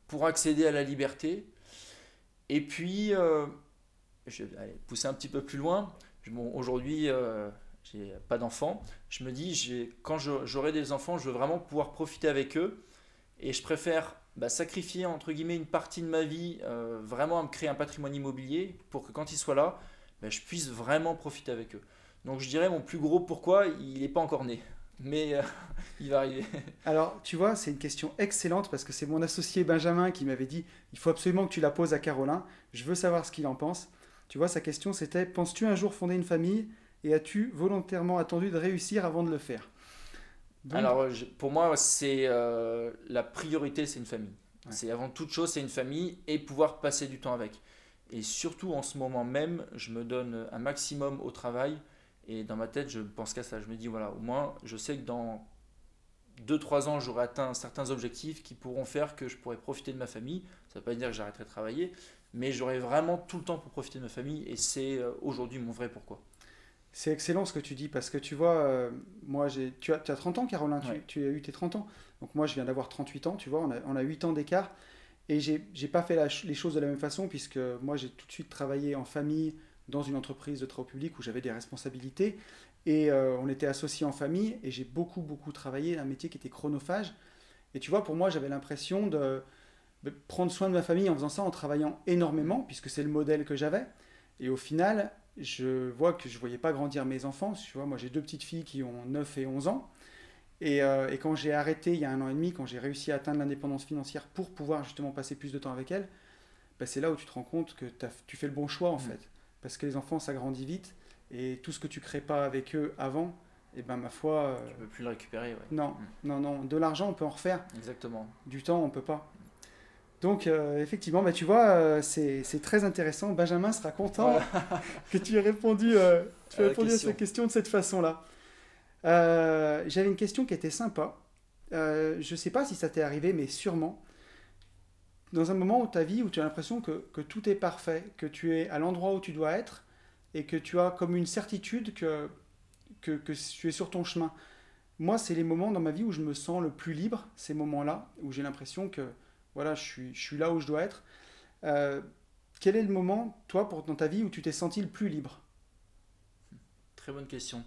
pour accéder à la liberté. Et puis, euh, je vais pousser un petit peu plus loin. Bon, Aujourd'hui, euh, j'ai pas d'enfants. Je me dis, quand j'aurai des enfants, je veux vraiment pouvoir profiter avec eux. Et je préfère bah, sacrifier, entre guillemets, une partie de ma vie, euh, vraiment à me créer un patrimoine immobilier pour que quand ils soient là, bah, je puisse vraiment profiter avec eux. Donc je dirais mon plus gros pourquoi, il n'est pas encore né mais euh, il va arriver. Alors, tu vois, c'est une question excellente parce que c'est mon associé Benjamin qui m'avait dit il faut absolument que tu la poses à Carolin. Je veux savoir ce qu'il en pense. Tu vois, sa question c'était penses-tu un jour fonder une famille? Et as-tu volontairement attendu de réussir avant de le faire? Alors, pour moi, c'est euh, la priorité, c'est une famille. C'est avant toute chose, c'est une famille et pouvoir passer du temps avec. Et surtout en ce moment même, je me donne un maximum au travail et dans ma tête, je pense qu'à ça. Je me dis, voilà, au moins, je sais que dans 2-3 ans, j'aurai atteint certains objectifs qui pourront faire que je pourrai profiter de ma famille. Ça ne veut pas dire que j'arrêterai de travailler, mais j'aurai vraiment tout le temps pour profiter de ma famille. Et c'est euh, aujourd'hui mon vrai pourquoi. C'est excellent ce que tu dis parce que tu vois, euh, moi j'ai, tu as, tu as 30 ans, Caroline, tu, as eu tes 30 ans. Donc moi je viens d'avoir 38 ans, tu vois, on a, on a 8 ans d'écart. Et j'ai, j'ai pas fait les choses de la même façon puisque moi j'ai tout de suite travaillé en famille, dans une entreprise de travaux publics où j'avais des responsabilités. Et euh, on était associés en famille et j'ai beaucoup, beaucoup travaillé un métier qui était chronophage. Et tu vois, pour moi, j'avais l'impression de, prendre soin de ma famille en faisant ça, en travaillant énormément, puisque c'est le modèle que j'avais. Et au final, je vois que je ne voyais pas grandir mes enfants. Tu vois, moi, j'ai deux petites filles qui ont 9 et 11 ans. Et, euh, et quand j'ai arrêté il y a un an et demi, quand j'ai réussi à atteindre l'indépendance financière pour pouvoir justement passer plus de temps avec elles, bah, c'est là où tu te rends compte que tu fais le bon choix en mmh. fait parce que les enfants, ça grandit vite, et tout ce que tu crées pas avec eux avant, et ben ma foi. euh, Tu peux plus le récupérer, ouais. non, non, non. De l'argent, on peut en refaire. Exactement. Du temps, on peut pas. Donc, euh, effectivement, bah, tu vois, euh, c'est très intéressant. Benjamin sera content que tu aies répondu, euh, tu aies À répondu à question. cette question de cette façon-là. J'avais une question qui était sympa. Je sais pas si ça t'est arrivé, mais sûrement. Dans un moment de ta vie où tu as l'impression que, que tout est parfait, que tu es à l'endroit où tu dois être, et que tu as comme une certitude que, que, que tu es sur ton chemin. Moi, c'est les moments dans ma vie où je me sens le plus libre, ces moments-là, où j'ai l'impression que voilà, je suis, je suis là où je dois être. Euh, quel est le moment, toi, pour, dans ta vie, où tu t'es senti le plus libre? Très bonne question.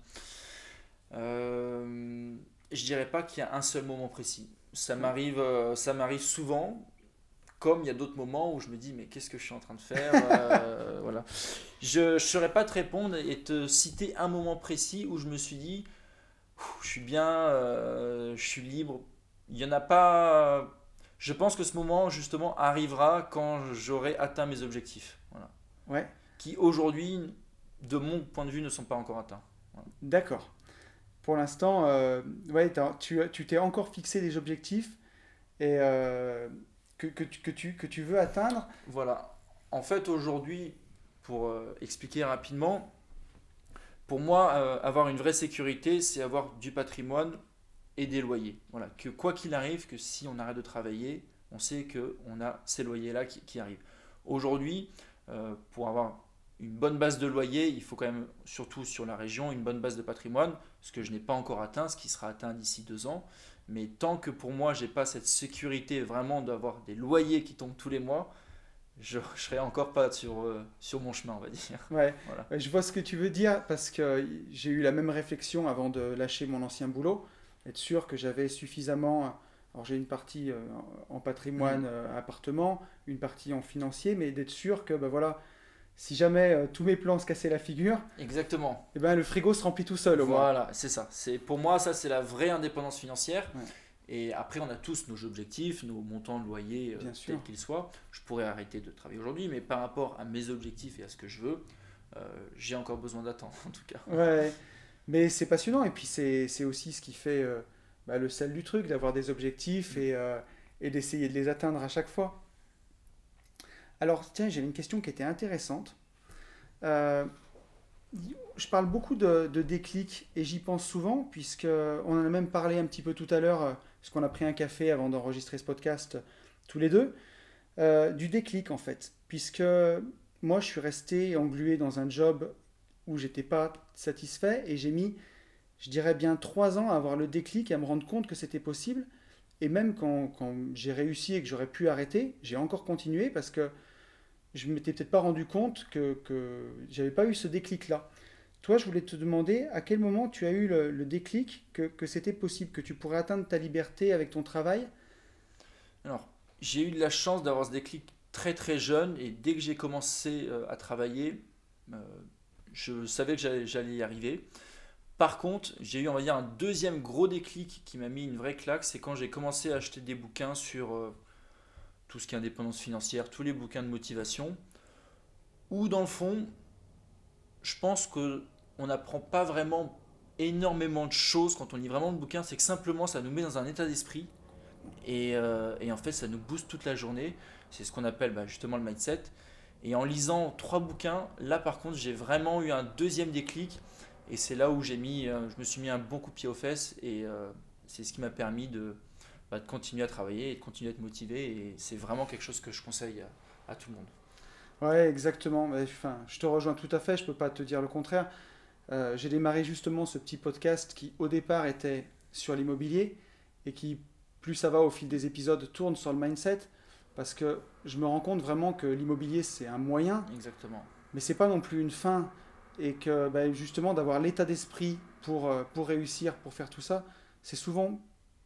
Euh, je dirais pas qu'il y a un seul moment précis. Ça m'arrive, euh, ça m'arrive souvent, comme il y a d'autres moments où je me dis mais qu'est-ce que je suis en train de faire Euh, Voilà. Je ne saurais pas te répondre et te citer un moment précis où je me suis dit je suis bien, euh, je suis libre. Il y en a pas. Je pense que ce moment justement arrivera quand j'aurai atteint mes objectifs. Voilà. Ouais, Qui aujourd'hui, de mon point de vue, ne sont pas encore atteints. d'accord. Pour l'instant, euh, ouais, tu tu t'es encore fixé des objectifs et euh, que, que, tu, que, tu, que tu veux atteindre. Voilà. En fait, aujourd'hui, pour euh, expliquer rapidement, pour moi, avoir une vraie sécurité, c'est avoir du patrimoine et des loyers. Voilà. Que quoi qu'il arrive, que si on arrête de travailler, on sait qu'on a ces loyers-là qui, qui arrivent. Aujourd'hui, euh, pour avoir une bonne base de loyer, il faut quand même, surtout sur la région, une bonne base de patrimoine, ce que je n'ai pas encore atteint, ce qui sera atteint d'ici deux ans. Mais tant que pour moi, j'ai pas cette sécurité vraiment d'avoir des loyers qui tombent tous les mois, je ne serai encore pas sur, euh, sur mon chemin, on va dire. Ouais, Voilà. Ouais, je vois ce que tu veux dire parce que j'ai eu la même réflexion avant de lâcher mon ancien boulot. Être sûr que j'avais suffisamment. Alors j'ai une partie euh, en patrimoine euh, appartement, une partie en financier, mais d'être sûr que bah, voilà, si jamais euh, tous mes plans se cassaient la figure, Exactement. eh ben, le frigo se remplit tout seul au moins. Voilà, c'est ça. C'est pour moi ça c'est la vraie indépendance financière. Ouais. Et après on a tous nos objectifs, nos montants de loyer tels qu'ils soient. Je pourrais arrêter de travailler aujourd'hui, mais par rapport à mes objectifs et à ce que je veux, j'ai encore besoin d'attendre en tout cas. Ouais, mais c'est passionnant et puis c'est aussi ce qui fait euh, bah, le sel du truc, d'avoir des objectifs et, euh, et d'essayer de les atteindre à chaque fois. Alors tiens, j'avais une question qui était intéressante. Euh, je parle beaucoup de, de déclic et j'y pense souvent puisque on en a même parlé un petit peu tout à l'heure, euh, parce qu'on a pris un café avant d'enregistrer ce podcast tous les deux, du déclic en fait, puisque moi je suis resté englué dans un job où j'étais pas satisfait et j'ai mis, je dirais bien trois ans à avoir le déclic et à me rendre compte que c'était possible. Et même quand, j'ai réussi et que j'aurais pu arrêter, j'ai encore continué parce que je m'étais peut-être pas rendu compte que, que j'avais pas eu ce déclic-là. Toi, je voulais te demander à quel moment tu as eu le, déclic que, que c'était possible, que tu pourrais atteindre ta liberté avec ton travail? Alors, j'ai eu de la chance d'avoir ce déclic très très jeune et dès que j'ai commencé euh, à travailler, euh, je savais que j'allais y arriver. Par contre, j'ai eu, on va dire, un deuxième gros déclic qui m'a mis une vraie claque, c'est quand j'ai commencé à acheter des bouquins sur euh, tout ce qui est indépendance financière, tous les bouquins de motivation, où dans le fond, je pense que on n'apprend pas vraiment énormément de choses quand on lit vraiment le bouquin, c'est que simplement ça nous met dans un état d'esprit et, euh, en fait ça nous booste toute la journée. C'est ce qu'on appelle bah, justement le mindset. Et en lisant trois bouquins, là par contre j'ai vraiment eu un deuxième déclic et c'est là où j'ai mis, euh, je me suis mis un bon coup de pied aux fesses et euh, c'est ce qui m'a permis de, bah, de continuer à travailler et de continuer à être motivé et c'est vraiment quelque chose que je conseille à, tout le monde. Ouais, exactement. Enfin, je te rejoins tout à fait, je peux pas te dire le contraire. Euh, j'ai démarré justement ce petit podcast qui au départ était sur l'immobilier et qui, plus ça va au fil des épisodes, tourne sur le mindset parce que je me rends compte vraiment que l'immobilier c'est un moyen, Exactement. mais c'est pas non plus une fin et que bah, justement d'avoir l'état d'esprit pour, euh, pour réussir, pour faire tout ça, c'est souvent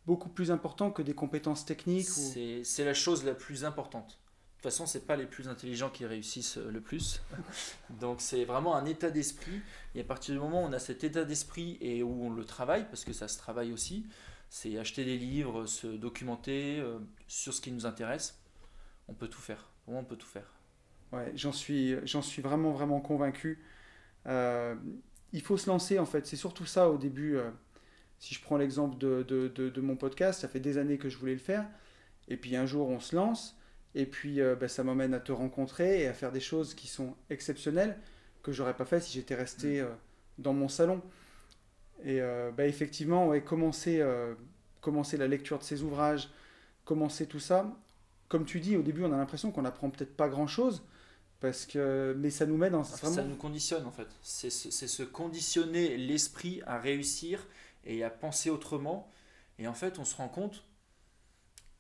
beaucoup plus important que des compétences techniques. C'est la chose la plus importante. De toute façon, c'est pas les plus intelligents qui réussissent euh, le plus. Donc c'est vraiment un état d'esprit. Et à partir du moment où on a cet état d'esprit et où on le travaille, parce que ça se travaille aussi, c'est acheter des livres, se documenter euh, sur ce qui nous intéresse. On peut tout faire. Vraiment, on peut tout faire. Ouais, j'en suis, j'en suis vraiment, vraiment convaincu. Euh, il faut se lancer en fait. C'est surtout ça au début. euh, si je prends l'exemple de, de, de- de mon podcast, ça fait des années que je voulais le faire. Et puis un jour, on se lance. Et puis euh, bah, ça m'emmène à te rencontrer et à faire des choses qui sont exceptionnelles que j'aurais pas fait si j'étais resté euh, dans mon salon. Et bah, effectivement, ouais, commencer, commencer la lecture de ces ouvrages, commencer tout ça. Comme tu dis, au début, on a l'impression qu'on apprend peut-être pas grand-chose, parce que, mais ça nous met dans Ça vraiment. nous conditionne en fait. C'est se, conditionner l'esprit à réussir et à penser autrement. Et en fait, on se rend compte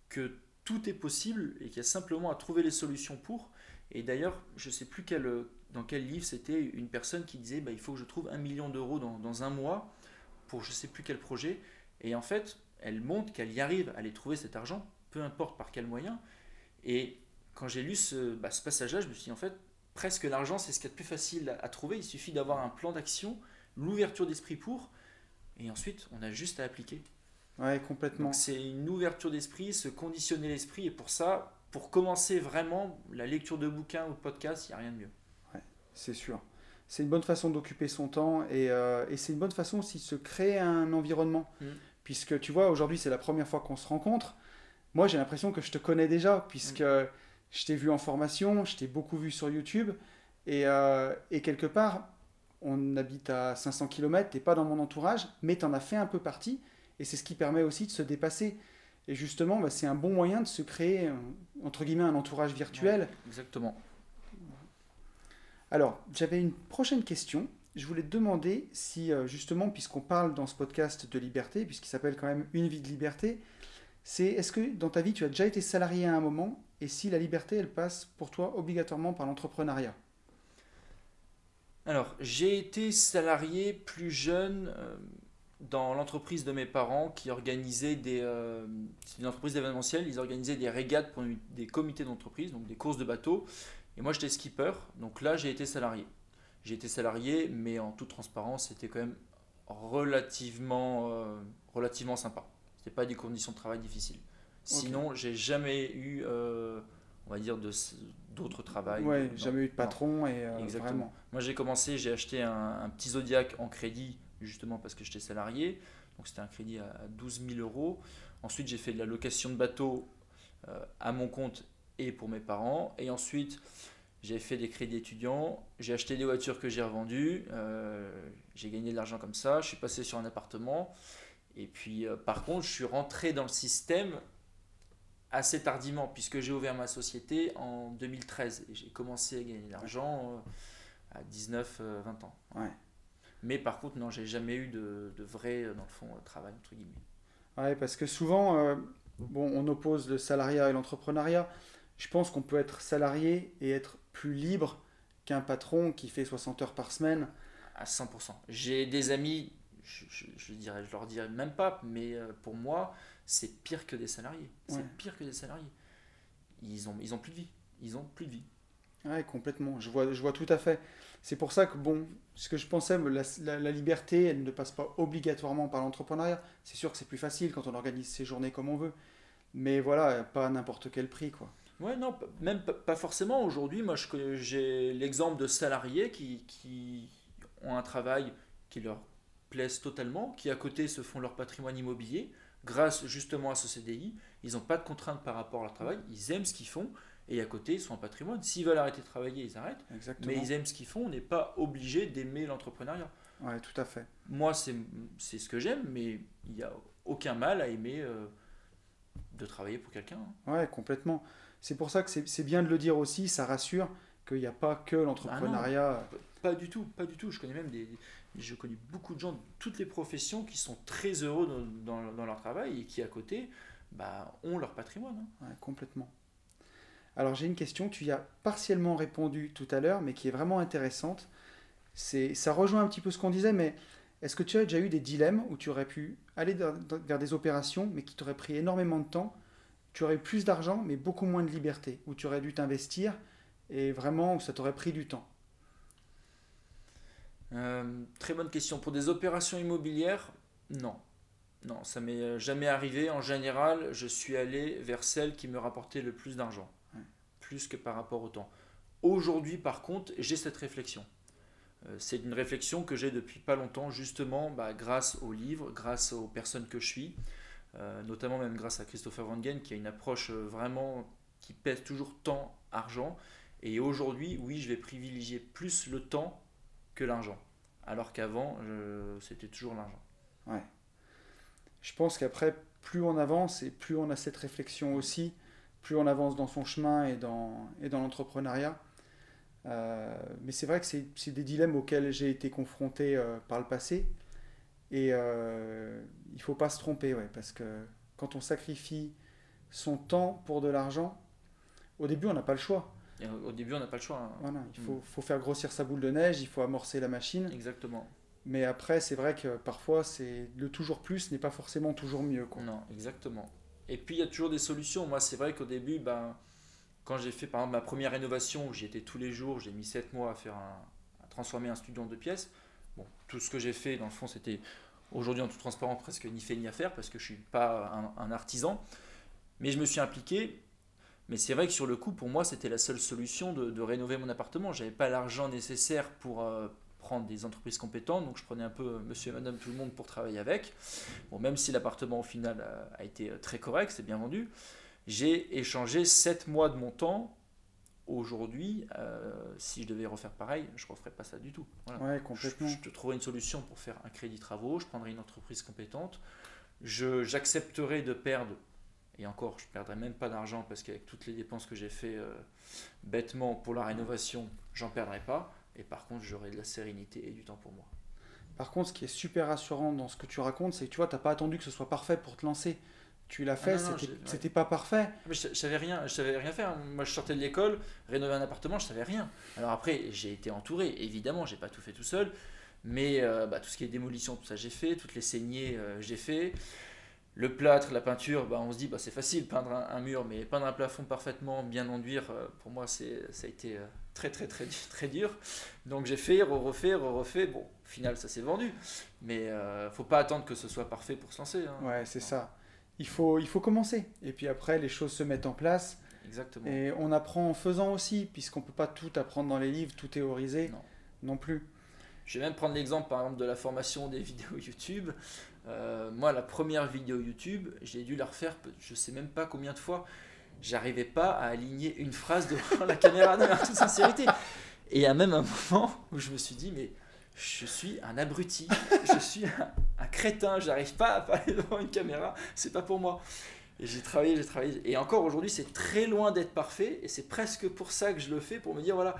que tout est possible et qu'il y a simplement à trouver les solutions pour. Et d'ailleurs, je sais plus quel, dans quel livre c'était une personne qui disait bah, il faut que je trouve un million d'euros dans, dans un mois pour je sais plus quel projet. Et en fait, elle montre qu'elle y arrive à aller trouver cet argent, peu importe par quel moyen. Et quand j'ai lu ce, bah, ce passage-là, je me suis dit en fait, presque l'argent, c'est ce qu'il y a de plus facile à, à trouver. Il suffit d'avoir un plan d'action, l'ouverture d'esprit pour, et ensuite, on a juste à appliquer. Ouais, complètement. C'est une ouverture d'esprit, se conditionner l'esprit, et pour ça, pour commencer vraiment la lecture de bouquins ou de podcasts, il n'y a rien de mieux. C'est sûr. C'est une bonne façon d'occuper son temps et, euh, et c'est une bonne façon aussi de se créer un environnement. Mm. Puisque tu vois, aujourd'hui, c'est la première fois qu'on se rencontre. Moi, j'ai l'impression que je te connais déjà, puisque je t'ai vu en formation, je t'ai beaucoup vu sur YouTube. Et, euh, et quelque part, on habite à 500 km, t'es pas dans mon entourage, mais t'en as fait un peu partie. Et c'est ce qui permet aussi de se dépasser. Et justement, bah, c'est un bon moyen de se créer, euh, entre guillemets, un entourage virtuel. Exactement. Alors, j'avais une prochaine question. Je voulais te demander si, euh, justement, puisqu'on parle dans ce podcast de liberté, puisqu'il s'appelle quand même Une vie de liberté, c'est est-ce que dans ta vie, tu as déjà été salarié à un moment et si la liberté, elle passe pour toi obligatoirement par l'entrepreneuriat? Alors, j'ai été salarié plus jeune euh, dans l'entreprise de mes parents qui organisait des. euh, c'est une entreprise d'événementiel, ils organisaient des régates pour des comités d'entreprise, donc des courses de bateaux. Et moi, j'étais skipper, donc là, j'ai été salarié. J'ai été salarié, mais en toute transparence, c'était quand même relativement, euh, relativement sympa. Pas des conditions de travail difficiles. Sinon, j'ai jamais eu, euh, on va dire, d'autres travails. Ouais, Non, jamais eu de non. patron et euh, Exactement. vraiment. Moi, j'ai commencé, j'ai acheté un, un petit Zodiac en crédit, justement parce que j'étais salarié. Donc, c'était un crédit à 12 000 euros. Ensuite, j'ai fait de la location de bateau euh, à mon compte et pour mes parents. Et ensuite, j'ai fait des crédits étudiants. J'ai acheté des voitures que j'ai revendues. j'ai gagné de l'argent comme ça. Je suis passé sur un appartement. Et puis, euh, par contre, je suis rentré dans le système assez tardivement, puisque j'ai ouvert ma société en 2013 et j'ai commencé à gagner de l'argent euh, à 19-20 ans. Ouais. Mais par contre, non, j'ai jamais eu de, de vrai, euh, dans le fond, euh, travail, entre guillemets. Ouais, parce que souvent, euh, bon, on oppose le salariat et l'entrepreneuriat. Je pense qu'on peut être salarié et être plus libre qu'un patron qui fait 60 heures par semaine. À 100%. J'ai des amis, je, je, je dirais, je leur dirais même pas, mais euh, pour moi, c'est pire que des salariés. C'est Ouais. pire que des salariés. Ils ont, ils ont plus de vie. Ils ont plus de vie. Ouais, complètement. Je vois, je vois tout à fait. C'est pour ça que, bon, ce que je pensais, la, la- la liberté, elle ne passe pas obligatoirement par l'entrepreneuriat. C'est sûr que c'est plus facile quand on organise ses journées comme on veut. Mais voilà, pas à n'importe quel prix, quoi. Ouais, non, même pas forcément. Aujourd'hui, moi, j'ai l'exemple de salariés qui, qui ont un travail qui leur plaise totalement, qui à côté se font leur patrimoine immobilier grâce justement à ce CDI. Ils n'ont pas de contraintes par rapport à leur travail, ils aiment ce qu'ils font et à côté, ils sont en patrimoine. S'ils veulent arrêter de travailler, ils arrêtent. Exactement. Mais ils aiment ce qu'ils font, on n'est pas obligé d'aimer l'entrepreneuriat. Ouais, tout à fait. Moi, c'est ce que j'aime, mais il n'y a aucun mal à aimer euh, de travailler pour quelqu'un. hein. Ouais, complètement. C'est pour ça que c'est c'est bien de le dire aussi, ça rassure qu'il n'y a pas que l'entrepreneuriat. Pas du tout, pas du tout. Je connais même des, je connais beaucoup de gens de toutes les professions qui sont très heureux dans, leur travail et qui à côté bah, ont leur patrimoine. hein. Complètement. Alors j'ai une question, tu y as partiellement répondu tout à l'heure, mais qui est vraiment intéressante. C'est, ça rejoint un petit peu ce qu'on disait, mais est-ce que tu as déjà eu des dilemmes où tu aurais pu aller vers des opérations, mais qui t'auraient pris énormément de temps, tu aurais eu plus d'argent, mais beaucoup moins de liberté, où tu aurais dû t'investir, et vraiment où ça t'aurait pris du temps? Euh, très bonne question. Pour des opérations immobilières, non. Non, ça m'est euh, jamais arrivé. En général, je suis allé vers celles qui me rapportaient le plus d'argent. Ouais. Plus que par rapport au temps. Aujourd'hui, par contre, j'ai cette réflexion. Euh, c'est une réflexion que j'ai depuis pas longtemps, justement bah, grâce aux livres, grâce aux personnes que je suis, euh, notamment même grâce à Christopher Wangen qui a une approche vraiment qui pèse toujours temps, argent. Et aujourd'hui, oui, je vais privilégier plus le temps que l'argent. Alors qu'avant, c'était toujours l'argent. Ouais. Je pense qu'après, plus on avance et plus on a cette réflexion aussi, plus on avance dans son chemin et dans, et dans l'entrepreneuriat. Euh, mais c'est vrai que c'est des dilemmes auxquels j'ai été confronté euh, par le passé. Et euh, il faut pas se tromper, ouais, parce que quand on sacrifie son temps pour de l'argent, au début, on n'a pas le choix. Au début, on n'a pas le choix. Hein. Voilà, il faut, mm. faut, faire grossir sa boule de neige, il faut amorcer la machine. Exactement. Mais après, c'est vrai que parfois, c'est le toujours plus n'est pas forcément toujours mieux. Quoi. Non, exactement. Et puis, il y a toujours des solutions. Moi, c'est vrai qu'au début, ben, quand j'ai fait par exemple ma première rénovation, où j'y étais tous les jours, j'ai mis 7 mois à, faire à transformer un studio en deux pièces. Bon, tout ce que j'ai fait, dans le fond, c'était aujourd'hui en tout transparent presque ni fait ni à faire parce que je suis pas un, artisan. Mais je me suis impliqué. Mais c'est vrai que sur le coup, pour moi, c'était la seule solution de, rénover mon appartement. J'avais pas l'argent nécessaire pour, euh, prendre des entreprises compétentes, donc je prenais un peu euh, monsieur et madame tout le monde pour travailler avec. Bon, même si l'appartement au final a, été euh, très correct, c'est bien vendu, j'ai échangé 7 mois de mon temps. Aujourd'hui, euh, si je devais refaire pareil, je ne referais pas ça du tout. Ouais, complètement. Je, te trouverais une solution pour faire un crédit travaux, je prendrais une entreprise compétente, j'accepterais de perdre et encore, je ne perdrai même pas d'argent parce qu'avec toutes les dépenses que j'ai fait bêtement pour la rénovation, j'en perdrai pas. Et par contre, j'aurai de la sérénité et du temps pour moi. Par contre, ce qui est super rassurant dans ce que tu racontes, c'est que tu vois, tu n'as pas attendu que ce soit parfait pour te lancer. Tu l'as fait, ah c'était pas parfait. Mais je, savais rien, je savais rien faire. Moi, je sortais de l'école, rénover un appartement, je savais rien. Alors après, j'ai été entouré. Évidemment, j'ai pas tout fait tout seul, mais euh, bah, tout ce qui est démolition, tout ça, j'ai fait. Toutes les saignées, euh, j'ai fait. Le plâtre, la peinture, bah, on se dit bah, c'est facile peindre un, mur, mais peindre un plafond parfaitement, bien enduire, euh, pour moi c'est ça a été euh, très très très très dur. Donc j'ai fait, refait, refait. Bon, au final ça s'est vendu, mais euh, faut pas attendre que ce soit parfait pour se lancer. Hein. Ouais, c'est ça. Il faut il faut commencer et puis après les choses se mettent en place. Exactement. Et on apprend en faisant aussi, puisqu'on peut pas tout apprendre dans les livres, tout théoriser non, non plus. Je vais même prendre l'exemple par exemple de la formation des vidéos YouTube. Euh, moi, la première vidéo YouTube, j'ai dû la refaire, je sais même pas combien de fois. J'arrivais pas à aligner une phrase devant la caméra, en toute sincérité. Et il y a même un moment où je me suis dit, mais je suis un abruti, je suis un, un crétin, j'arrive pas à parler devant une caméra, c'est pas pour moi. Et j'ai travaillé, j'ai travaillé. Et encore aujourd'hui, c'est très loin d'être parfait. Et c'est presque pour ça que je le fais, pour me dire, voilà,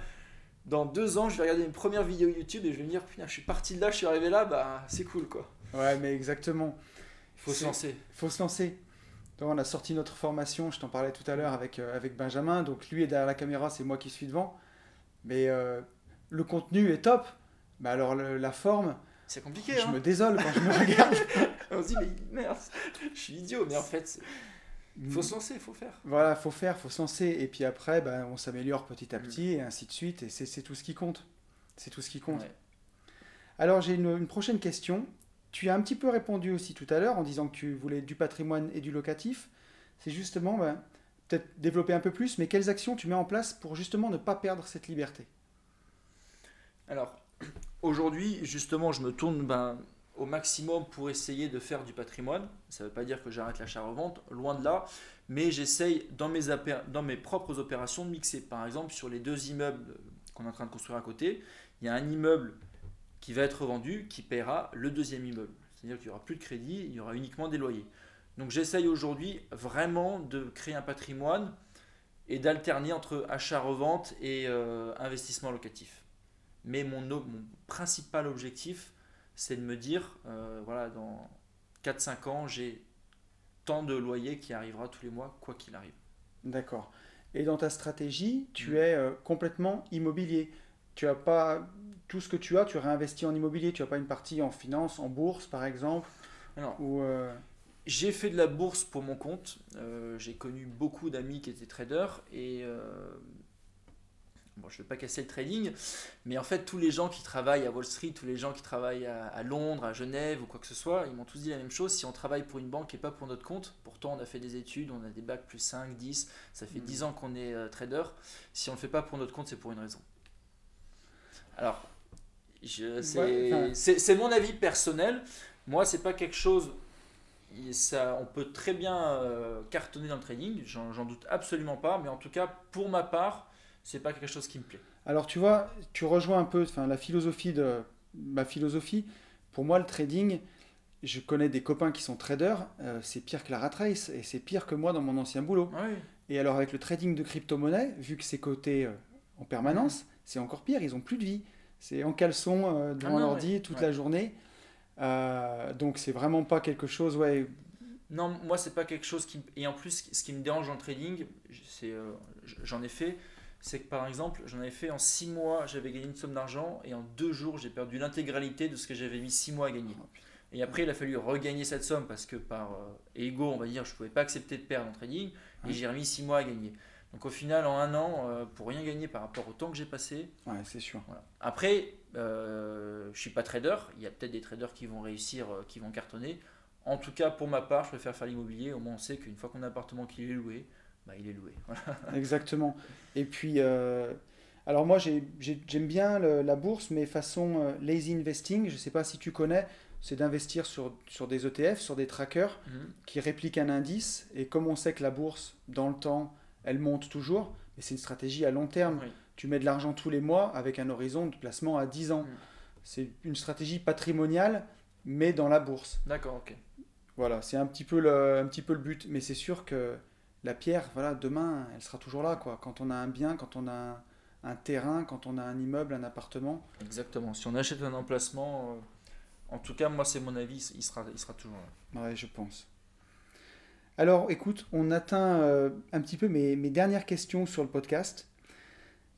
dans deux ans, je vais regarder une première vidéo YouTube et je vais me dire, putain, je suis parti de là, je suis arrivé là, bah c'est cool quoi. Ouais, mais exactement. Il faut se lancer. Il faut se lancer. Donc, on a sorti notre formation, je t'en parlais tout à l'heure avec, euh, avec Benjamin. Donc lui est derrière la caméra, c'est moi qui suis devant. Mais euh, le contenu est top. Mais alors la forme. C'est compliqué. Je hein. me désole quand je me regarde. on se dit, mais merde, je suis idiot. Mais en fait, il faut se lancer, il faut faire. Voilà, il faut faire, il faut se lancer. Et puis après, ben, on s'améliore petit à petit et ainsi de suite. Et c'est tout ce qui compte. C'est tout ce qui compte. Alors j'ai une, une, prochaine question. Tu as un petit peu répondu aussi tout à l'heure en disant que tu voulais du patrimoine et du locatif. C'est justement, ben, peut-être développer un peu plus, mais quelles actions tu mets en place pour justement ne pas perdre cette liberté? Alors, aujourd'hui, justement, je me tourne ben, au maximum pour essayer de faire du patrimoine. Ça ne veut pas dire que j'arrête l'achat-revente, loin de là, mais j'essaye dans mes, dans mes propres opérations de mixer. Par exemple, sur les deux immeubles qu'on est en train de construire à côté, il y a un immeuble qui va être vendu qui paiera le deuxième immeuble. C'est-à-dire qu'il n'y aura plus de crédit, il y aura uniquement des loyers. Donc j'essaye aujourd'hui vraiment de créer un patrimoine et d'alterner entre achat-revente et euh, investissement locatif. Mais mon, mon principal objectif, c'est de me dire, euh, voilà, dans 4-5 ans, j'ai tant de loyers qui arrivera tous les mois, quoi qu'il arrive. D'accord. Et dans ta stratégie, tu mm. es euh, complètement immobilier. Tu as pas tout ce que tu as, tu réinvestis en immobilier. Tu n'as pas une partie en finance, en bourse par exemple. ou, euh, J'ai fait de la bourse pour mon compte. j'ai connu beaucoup d'amis qui étaient traders et bon, je ne vais pas casser le trading, mais en fait, tous les gens qui travaillent à Wall Street, tous les gens qui travaillent à, Londres, à Genève ou quoi que ce soit, ils m'ont tous dit la même chose. Si on travaille pour une banque et pas pour notre compte, pourtant on a fait des études, on a des bacs plus 5, 10, ça fait 10 mm. ans qu'on est euh, trader. Si on ne le fait pas pour notre compte, c'est pour une raison. Alors, Ouais, C'est mon avis personnel. Moi, c'est pas quelque chose. Ça, on peut très bien euh, cartonner dans le trading, j'en j'en doute absolument pas, mais en tout cas, pour ma part, c'est pas quelque chose qui me plaît. Alors tu vois, tu rejoins un peu enfin, la philosophie de ma philosophie. Pour moi, le trading, je connais des copains qui sont traders, euh, c'est pire que la rat race et c'est pire que moi dans mon ancien boulot. Oui, Et alors avec le trading de crypto-monnaie, vu que c'est coté euh, en permanence, c'est encore pire, ils ont plus de vie. C'est en caleçon euh, devant Ah l'ordi toute ouais. la journée. Euh, donc c'est vraiment pas quelque chose, ouais, Non, moi, c'est pas quelque chose qui. Et en plus, ce qui me dérange dans le trading, c'est, euh, j'en ai fait, c'est que par exemple, j'en avais fait en 6 mois, j'avais gagné une somme d'argent, et en 2 jours, j'ai perdu l'intégralité de ce que j'avais mis 6 mois à gagner. Putain. Et après, il a fallu regagner cette somme parce que par euh, ego, on va dire, je pouvais pas accepter de perdre en trading, et j'ai remis 6 mois à gagner. Donc au final, en un an, euh, pour rien gagner par rapport au temps que j'ai passé, ouais, c'est sûr. voilà. Après, euh, je suis pas trader. Il y a peut-être des traders qui vont réussir, euh, qui vont cartonner. En tout cas, pour ma part, je préfère faire l'immobilier. Au moins, on sait qu'une fois qu'on a un appartement qui est loué, bah, il est loué. Voilà. Exactement. Et puis, euh, alors moi j'ai- j'ai- j'aime bien le- la bourse, mais façon lazy investing, je ne sais pas si tu connais, c'est d'investir sur, sur des ETF, sur des trackers Mhm. qui répliquent un indice. Et comme on sait que la bourse, dans le temps, elle monte toujours, mais c'est une stratégie à long terme. Oui. Tu mets de l'argent tous les mois avec un horizon de placement à 10 ans. Mm. C'est une stratégie patrimoniale, mais dans la bourse. D'accord, ok. Voilà, c'est un petit peu le, un petit peu le but. Mais c'est sûr que la pierre, voilà, demain, elle sera toujours là, quoi. Quand on a un bien, quand on a un, un terrain, quand on a un immeuble, un appartement. Exactement. Si on achète un emplacement, euh, en tout cas, moi, c'est mon avis, il sera, il sera toujours là. Ouais, je pense. Alors, écoute, on atteint euh, un petit peu mes, mes dernières questions sur le podcast.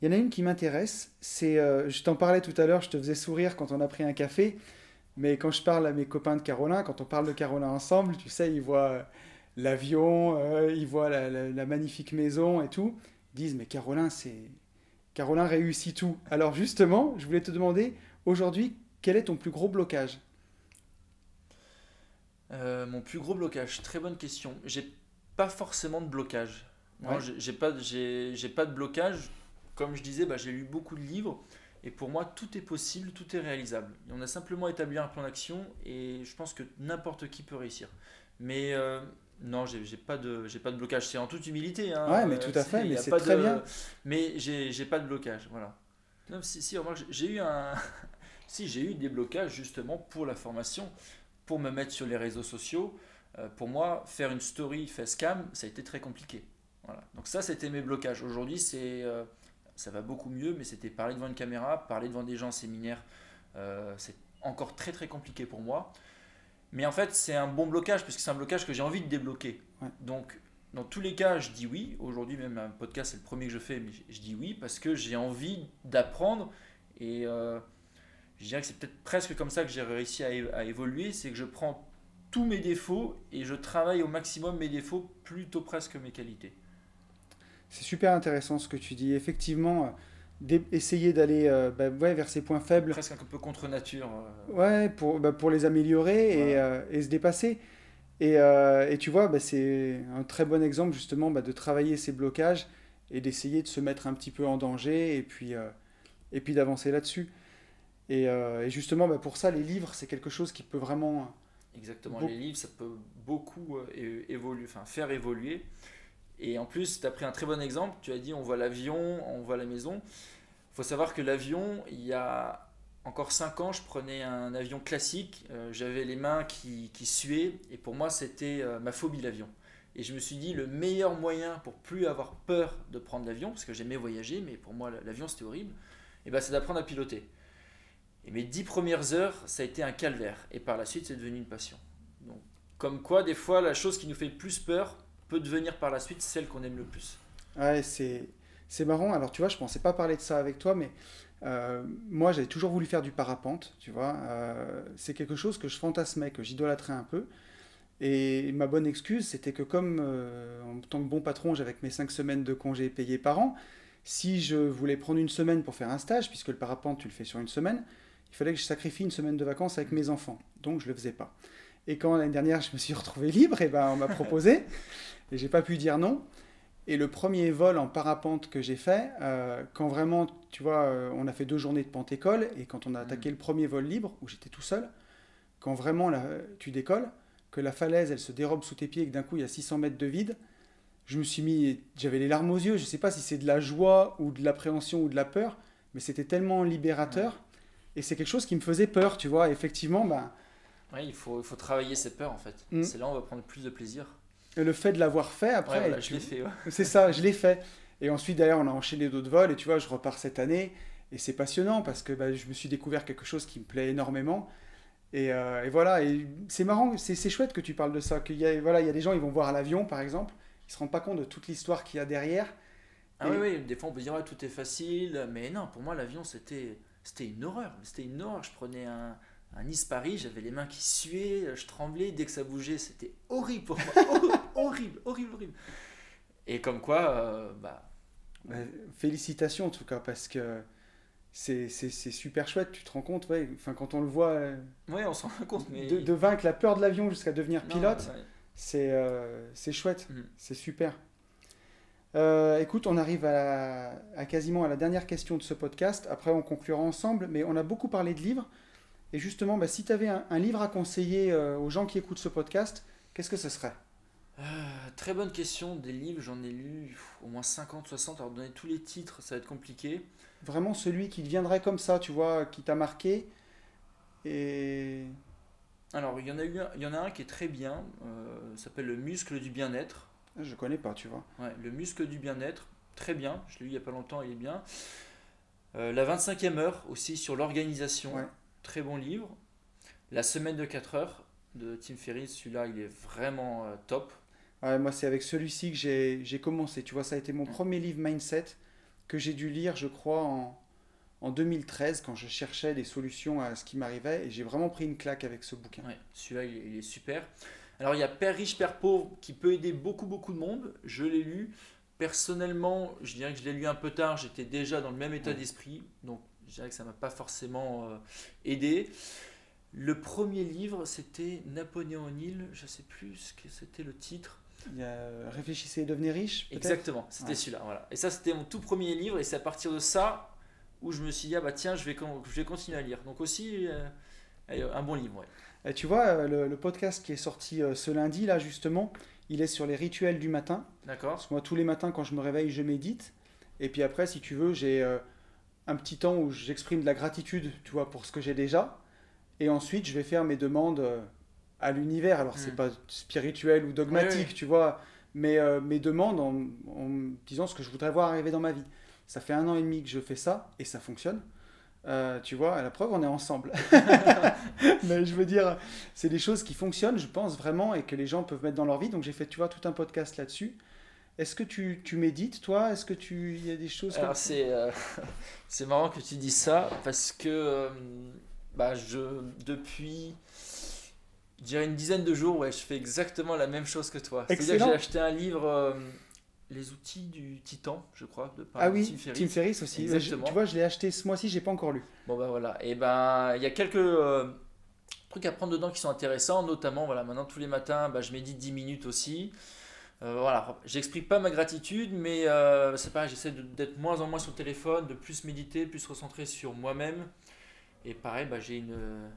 Il y en a une qui m'intéresse. C'est, euh, je t'en parlais tout à l'heure, je te faisais sourire quand on a pris un café. Mais quand je parle à mes copains de Carolin, quand on parle de Carolin ensemble, tu sais, ils voient euh, l'avion, ils voient la magnifique maison et tout. Ils disent, mais Carolin, c'est... Carolin réussit tout. Alors justement, je voulais te demander, aujourd'hui, quel est ton plus gros blocage? Euh, mon plus gros blocage, très bonne question. J'ai pas forcément de blocage. Non, Ouais. j'ai j'ai pas, j'ai pas de blocage. Comme je disais, bah, j'ai lu beaucoup de livres et pour moi, tout est possible, tout est réalisable. Et on a simplement établi un plan d'action et je pense que n'importe qui peut réussir. Mais euh, non, j'ai pas de, j'ai pas de blocage. C'est en toute humilité. hein. Ouais, mais Euh, tout à fait, mais c'est pas très de- bien. Mais j'ai pas de blocage, voilà. Non, si, si, j'ai eu un, si j'ai eu des blocages justement pour la formation, pour me mettre sur les réseaux sociaux. Euh, pour moi, faire une story facecam, ça a été très compliqué. Voilà. Donc ça, c'était mes blocages. Aujourd'hui, c'est, euh, ça va beaucoup mieux, mais c'était parler devant une caméra, parler devant des gens en séminaire, euh, c'est encore très très compliqué pour moi. Mais en fait, c'est un bon blocage, puisque c'est un blocage que j'ai envie de débloquer. Ouais. Donc, dans tous les cas, je dis oui. Aujourd'hui, même un podcast, c'est le premier que je fais, mais je- dis oui parce que j'ai envie d'apprendre. Et je dirais que c'est peut-être presque comme ça que j'ai réussi à, évoluer. C'est que je prends tous mes défauts et je travaille au maximum mes défauts, plutôt presque mes qualités. C'est super intéressant ce que tu dis. Effectivement, euh, essayer d'aller euh, bah, ouais, vers ses points faibles, Presque un peu contre nature. euh, ouais, pour, bah, pour les améliorer et, euh, se dépasser. Et, euh, et tu vois, bah, c'est un très bon exemple justement de travailler ces blocages et d'essayer de se mettre un petit peu en danger et puis, et puis d'avancer là-dessus. Et, euh, et justement, bah, pour ça, les livres, c'est quelque chose qui peut vraiment... Exactement, Beaucoup. les livres, ça peut beaucoup euh, é- évoluer, enfin faire évoluer. Et en plus, tu as pris un très bon exemple. Tu as dit on voit l'avion, on voit la maison. Il faut savoir que l'avion, il y a encore 5 ans, je prenais un avion classique. euh, J'avais les mains qui, qui suaient. Et pour moi, c'était euh, ma phobie l'avion. Et je me suis dit, le meilleur moyen pour plus avoir peur de prendre l'avion, parce que j'aimais voyager, mais pour moi, l'avion, c'était horrible, et ben, c'est d'apprendre à piloter. Et mes dix premières heures, ça a été un calvaire. Et par la suite, c'est devenu une passion. Donc, comme quoi, des fois, la chose qui nous fait le plus peur peut devenir par la suite celle qu'on aime le plus. Ouais, c'est, c'est marrant. Alors, tu vois, je pensais pas parler de ça avec toi, mais euh, moi, j'avais toujours voulu faire du parapente, tu vois. Euh, c'est quelque chose que je fantasmais, que j'idolâtrais un peu. Et ma bonne excuse, c'était que comme euh, en tant que bon patron, j'avais mes 5 semaines de congés payés par an, si je voulais prendre une semaine pour faire un stage, puisque le parapente, tu le fais sur une semaine, il fallait que je sacrifie une semaine de vacances avec mes enfants. Donc, je le faisais pas. Et quand l'année dernière, je me suis retrouvé libre, et ben, on m'a proposé, et j'ai pas pu dire non. Et le premier vol en parapente que j'ai fait, euh, quand vraiment, tu vois, euh, on a fait deux journées de pente-école, et quand on a attaqué le premier vol libre, où j'étais tout seul, quand vraiment là, tu décolles, que la falaise, elle se dérobe sous tes pieds, et que d'un coup, il y a 600 mètres de vide, je me suis mis, j'avais les larmes aux yeux, je sais pas si c'est de la joie, ou de l'appréhension, ou de la peur, mais c'était tellement libérateur, et c'est quelque chose qui me faisait peur, tu vois, effectivement, bah, Ouais, il faut, il faut travailler ses peurs en fait. Mm. C'est là où on va prendre plus de plaisir. et le fait de l'avoir fait, Ouais, après, voilà, tu- je l'ai fait. ouais. C'est ça, je l'ai fait. Et ensuite, d'ailleurs, on a enchaîné d'autres vols. Et tu vois, je repars cette année. Et c'est passionnant parce que bah, je me suis découvert quelque chose qui me plaît énormément. Et, euh, et voilà, et c'est marrant, c'est c'est chouette que tu parles de ça. Qu'il y a, voilà, il y a des gens, ils vont voir l'avion, par exemple. Ils se rendent pas compte de toute l'histoire qu'il y a derrière. Ah Et- oui, oui, des fois on peut dire ouais, tout est facile, mais non, pour moi l'avion c'était c'était une horreur. C'était une horreur. Je prenais un, un Nice-Paris, j'avais les mains qui suaient, je tremblais, dès que ça bougeait, c'était horrible pour moi. horrible, horrible, horrible. Et comme quoi, euh, bah, Bah, félicitations en tout cas, parce que c'est super chouette. Tu te rends compte, ouais, enfin, quand on le voit, euh, ouais, on s'en rend compte, mais. de, de vaincre la peur de l'avion jusqu'à devenir pilote. ouais. C'est euh, c'est chouette, Mhm. c'est super. Euh, écoute, on arrive à, à quasiment à la dernière question de ce podcast. Après, on conclura ensemble, mais on a beaucoup parlé de livres. Et justement, bah, si tu avais un, un livre à conseiller euh, aux gens qui écoutent ce podcast, qu'est-ce que ce serait? Euh, très bonne question. Des livres, j'en ai lu pff, au moins 50, 60. Alors, donner tous les titres, ça va être compliqué. Vraiment celui qui viendrait comme ça, tu vois, qui t'a marqué. Et Alors, il y en a, eu il y en a un qui est très bien. s'appelle Le muscle du bien-être. Je connais pas, tu vois. Ouais, le muscle du bien-être, très bien. Je l'ai lu il n'y a pas longtemps, il est bien. Euh, la 25e heure aussi sur l'organisation, Ouais. très bon livre. La semaine de 4 heures de Tim Ferriss, celui-là il est vraiment euh, top. Ouais, moi, c'est avec celui-ci que j'ai commencé. Tu vois, ça a été mon premier livre mindset que j'ai dû lire, je crois, en, en 2013, quand je cherchais des solutions à ce qui m'arrivait. Et j'ai vraiment pris une claque avec ce bouquin. Ouais, celui-là il est super. Alors il y a Père riche, Père pauvre qui peut aider beaucoup beaucoup de monde. Je l'ai lu. Personnellement, je dirais que je l'ai lu un peu tard. J'étais déjà dans le même état d'esprit. Donc je dirais que ça m'a pas forcément euh, aidé. Le premier livre, c'était Napoléon Hill, je sais plus ce que c'était le titre. Il y a Réfléchissez et devenez riche, Exactement, c'était Ouais. celui-là. Voilà. Et ça, c'était mon tout premier livre, et c'est à partir de ça où je me suis dit, ah bah tiens, je vais, je vais continuer à lire. Donc aussi, euh, euh, un bon livre, ouais. Et tu vois, euh, le, le podcast qui est sorti euh, ce lundi, là, justement, il est sur les rituels du matin. D'accord Parce que moi, tous les matins, quand je me réveille, je médite. Et puis après, si tu veux, j'ai euh, un petit temps où j'exprime de la gratitude, tu vois, pour ce que j'ai déjà. Et ensuite, je vais faire mes demandes à l'univers. Alors, c'est Mm. pas spirituel ou dogmatique, Oui, oui. tu vois, mais euh, mes demandes en, en me disant ce que je voudrais voir arriver dans ma vie. Ça fait un an et demi que je fais ça et ça fonctionne. Euh, tu vois, à la preuve, on est ensemble. Mais je veux dire, c'est des choses qui fonctionnent, je pense vraiment, et que les gens peuvent mettre dans leur vie. Donc j'ai fait, tu vois, tout un podcast là-dessus. Est-ce que tu, tu médites, toi? Est-ce que tu il y a des choses Alors c'est euh, c'est marrant que tu dis ça parce que euh, bah, je depuis je dirais une dizaine de jours ouais je fais exactement la même chose que toi. C'est-à-dire que j'ai acheté un livre Les outils du Titan je crois de par Ah oui, Tim Ferriss. Tim Ferriss aussi. Mais je- Exactement. tu vois, je l'ai acheté ce mois-ci, j'ai pas encore lu. Bon bah voilà et ben il y a quelques euh, trucs à prendre dedans qui sont intéressants notamment voilà maintenant tous les matins bah, je médite 10 minutes aussi. Euh, voilà, j'explique pas ma gratitude, mais euh, c'est pareil, j'essaie d'être moins en moins sur le téléphone, de plus méditer, plus se recentrer sur moi-même. Et pareil, bah, j'ai une euh,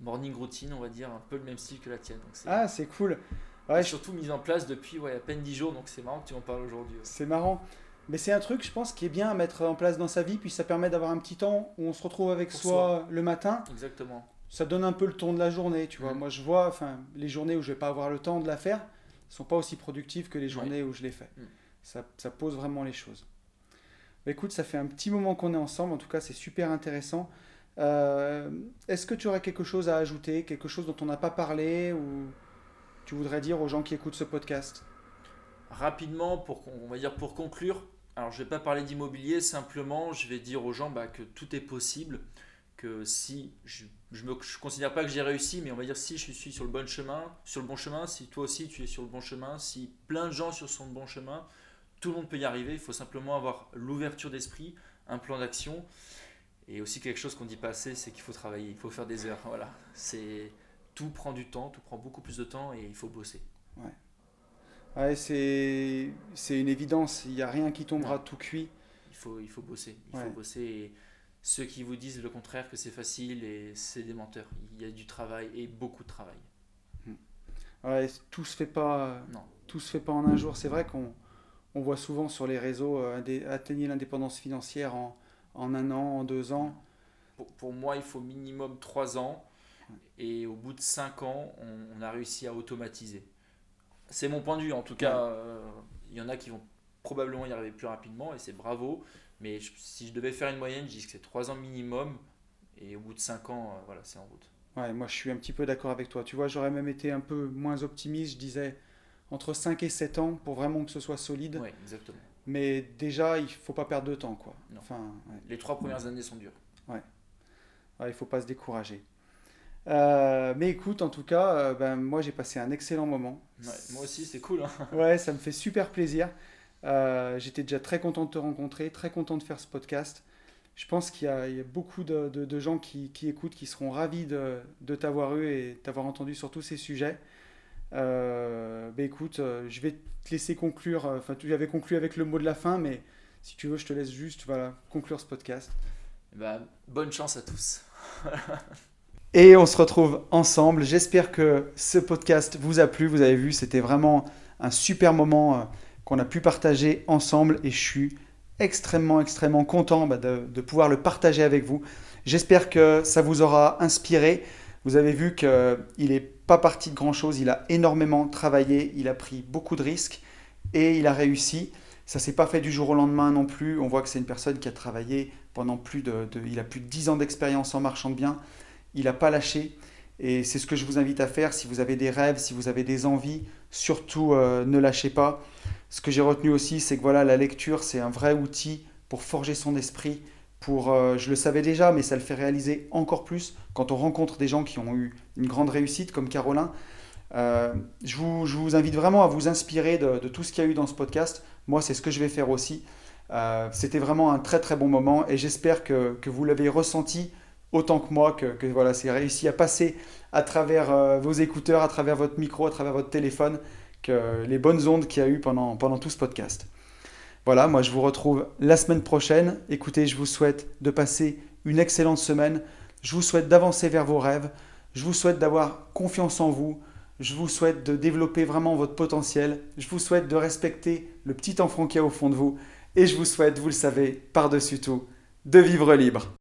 morning routine, on va dire, un peu le même style que la tienne. Donc Ah, c'est cool. Ouais, surtout mise en place depuis ouais, à peine 10 jours, donc c'est marrant que tu en parles aujourd'hui. ouais. c'est marrant. Mais c'est un truc, je pense, qui est bien à mettre en place dans sa vie. Puis ça permet d'avoir un petit temps où on se retrouve avec soi, le matin. Exactement. Ça donne un peu le ton de la journée, tu vois. Mhm. Moi, je vois, enfin, les journées où je vais pas avoir le temps de la faire, sont pas aussi productives que les journées où je l'ai fait. Mhm. Ça, ça pose vraiment les choses. Bah, écoute, ça fait un petit moment qu'on est ensemble. En tout cas, c'est super intéressant. Euh, Est-ce que tu aurais quelque chose à ajouter, quelque chose dont on n'a pas parlé ou tu voudrais dire aux gens qui écoutent ce podcast? Rapidement, pour, on va dire pour conclure, alors je vais pas parler d'immobilier, simplement je vais dire aux gens bah, que tout est possible, que si je je je considère pas que j'ai réussi, mais on va dire si je suis sur le bon chemin, sur le bon chemin, si toi aussi tu es sur le bon chemin, si plein de gens sur son bon chemin, tout le monde peut y arriver. Il faut simplement avoir l'ouverture d'esprit, un plan d'action, et aussi quelque chose qu'on dit pas assez, c'est qu'il faut travailler, il faut faire des heures. Voilà, c'est tout prend du temps, tout prend beaucoup plus de temps, et il faut bosser. Ouais, c'est c'est une évidence. Il n'y a rien qui tombera Non. tout cuit. Il faut, il faut bosser. Il Ouais. faut bosser. Et ceux qui vous disent le contraire, que c'est facile, et c'est des menteurs. Il y a du travail et beaucoup de travail. Ouais, tout se fait pas. Non. Tout se fait pas en un jour. C'est vrai qu'on on voit souvent sur les réseaux euh, atteignez l'indépendance financière en, en un an, en deux ans. Pour, pour moi, il faut minimum 3 ans. Et au bout de 5 ans, on, on a réussi à automatiser. C'est mon point de vue. En tout cas, euh, il y en a qui vont probablement y arriver plus rapidement. Et c'est bravo. Mais je- si je devais faire une moyenne, je dis que c'est 3 ans minimum. Et au bout de 5 ans, euh, voilà, c'est en route. Ouais, moi je suis un petit peu d'accord avec toi. Tu vois, j'aurais même été un peu moins optimiste. Je disais entre 5 et 7 ans pour vraiment que ce soit solide. Oui, exactement. Mais déjà, il faut pas perdre de temps, quoi. Non. Enfin, ouais. Les 3 premières années sont dures. Ouais, il faut pas se décourager. Euh, mais écoute, en tout cas, euh, ben, moi j'ai passé un excellent moment. Ouais, moi aussi, c'est cool. hein. Ouais, ça me fait super plaisir. Euh, J'étais déjà très content de te rencontrer, très content de faire ce podcast. Je pense qu'il y, a il y a beaucoup de, de- de gens qui, qui écoutent, qui seront ravis de, de t'avoir eu et t'avoir entendu sur tous ces sujets. Ben écoute, je vais te laisser conclure. Enfin, tu avais conclu avec le mot de la fin, mais si tu veux, je te laisse juste voilà, conclure ce podcast. Ben, bonne chance à tous. Et on se retrouve ensemble. J'espère que ce podcast vous a plu. Vous avez vu, c'était vraiment un super moment euh, qu'on a pu partager ensemble et je suis extrêmement, extrêmement content bah, de, pouvoir le partager avec vous. J'espère que ça vous aura inspiré. Vous avez vu qu'il n'est pas parti de grand-chose. Il a énormément travaillé, il a pris beaucoup de risques et il a réussi. Ça s'est pas fait du jour au lendemain non plus. On voit que c'est une personne qui a travaillé pendant plus de, il a plus de 10 ans d'expérience en marchand de biens. Il n'a pas lâché. Et c'est ce que je vous invite à faire. Si vous avez des rêves, si vous avez des envies, surtout euh, ne lâchez pas. Ce que j'ai retenu aussi, c'est que voilà, la lecture, c'est un vrai outil pour forger son esprit. Pour, euh, je le savais déjà, mais ça le fait réaliser encore plus quand on rencontre des gens qui ont eu une grande réussite, comme Caroline. Euh, je, vous, je vous invite vraiment à vous inspirer de, de tout ce qu'il y a eu dans ce podcast. Moi, c'est ce que je vais faire aussi. C'était vraiment un très très bon moment et j'espère que, que vous l'avez ressenti autant que moi, que, voilà, c'est réussi à passer à travers euh, vos écouteurs, à travers votre micro, à travers votre téléphone, que les bonnes ondes qu'il y a eu pendant, pendant tout ce podcast. Voilà, moi je vous retrouve la semaine prochaine. Écoutez, je vous souhaite de passer une excellente semaine. Je vous souhaite d'avancer vers vos rêves. Je vous souhaite d'avoir confiance en vous. Je vous souhaite de développer vraiment votre potentiel. Je vous souhaite de respecter le petit enfant qui est au fond de vous. Et je vous souhaite, vous le savez, par-dessus tout, de vivre libre.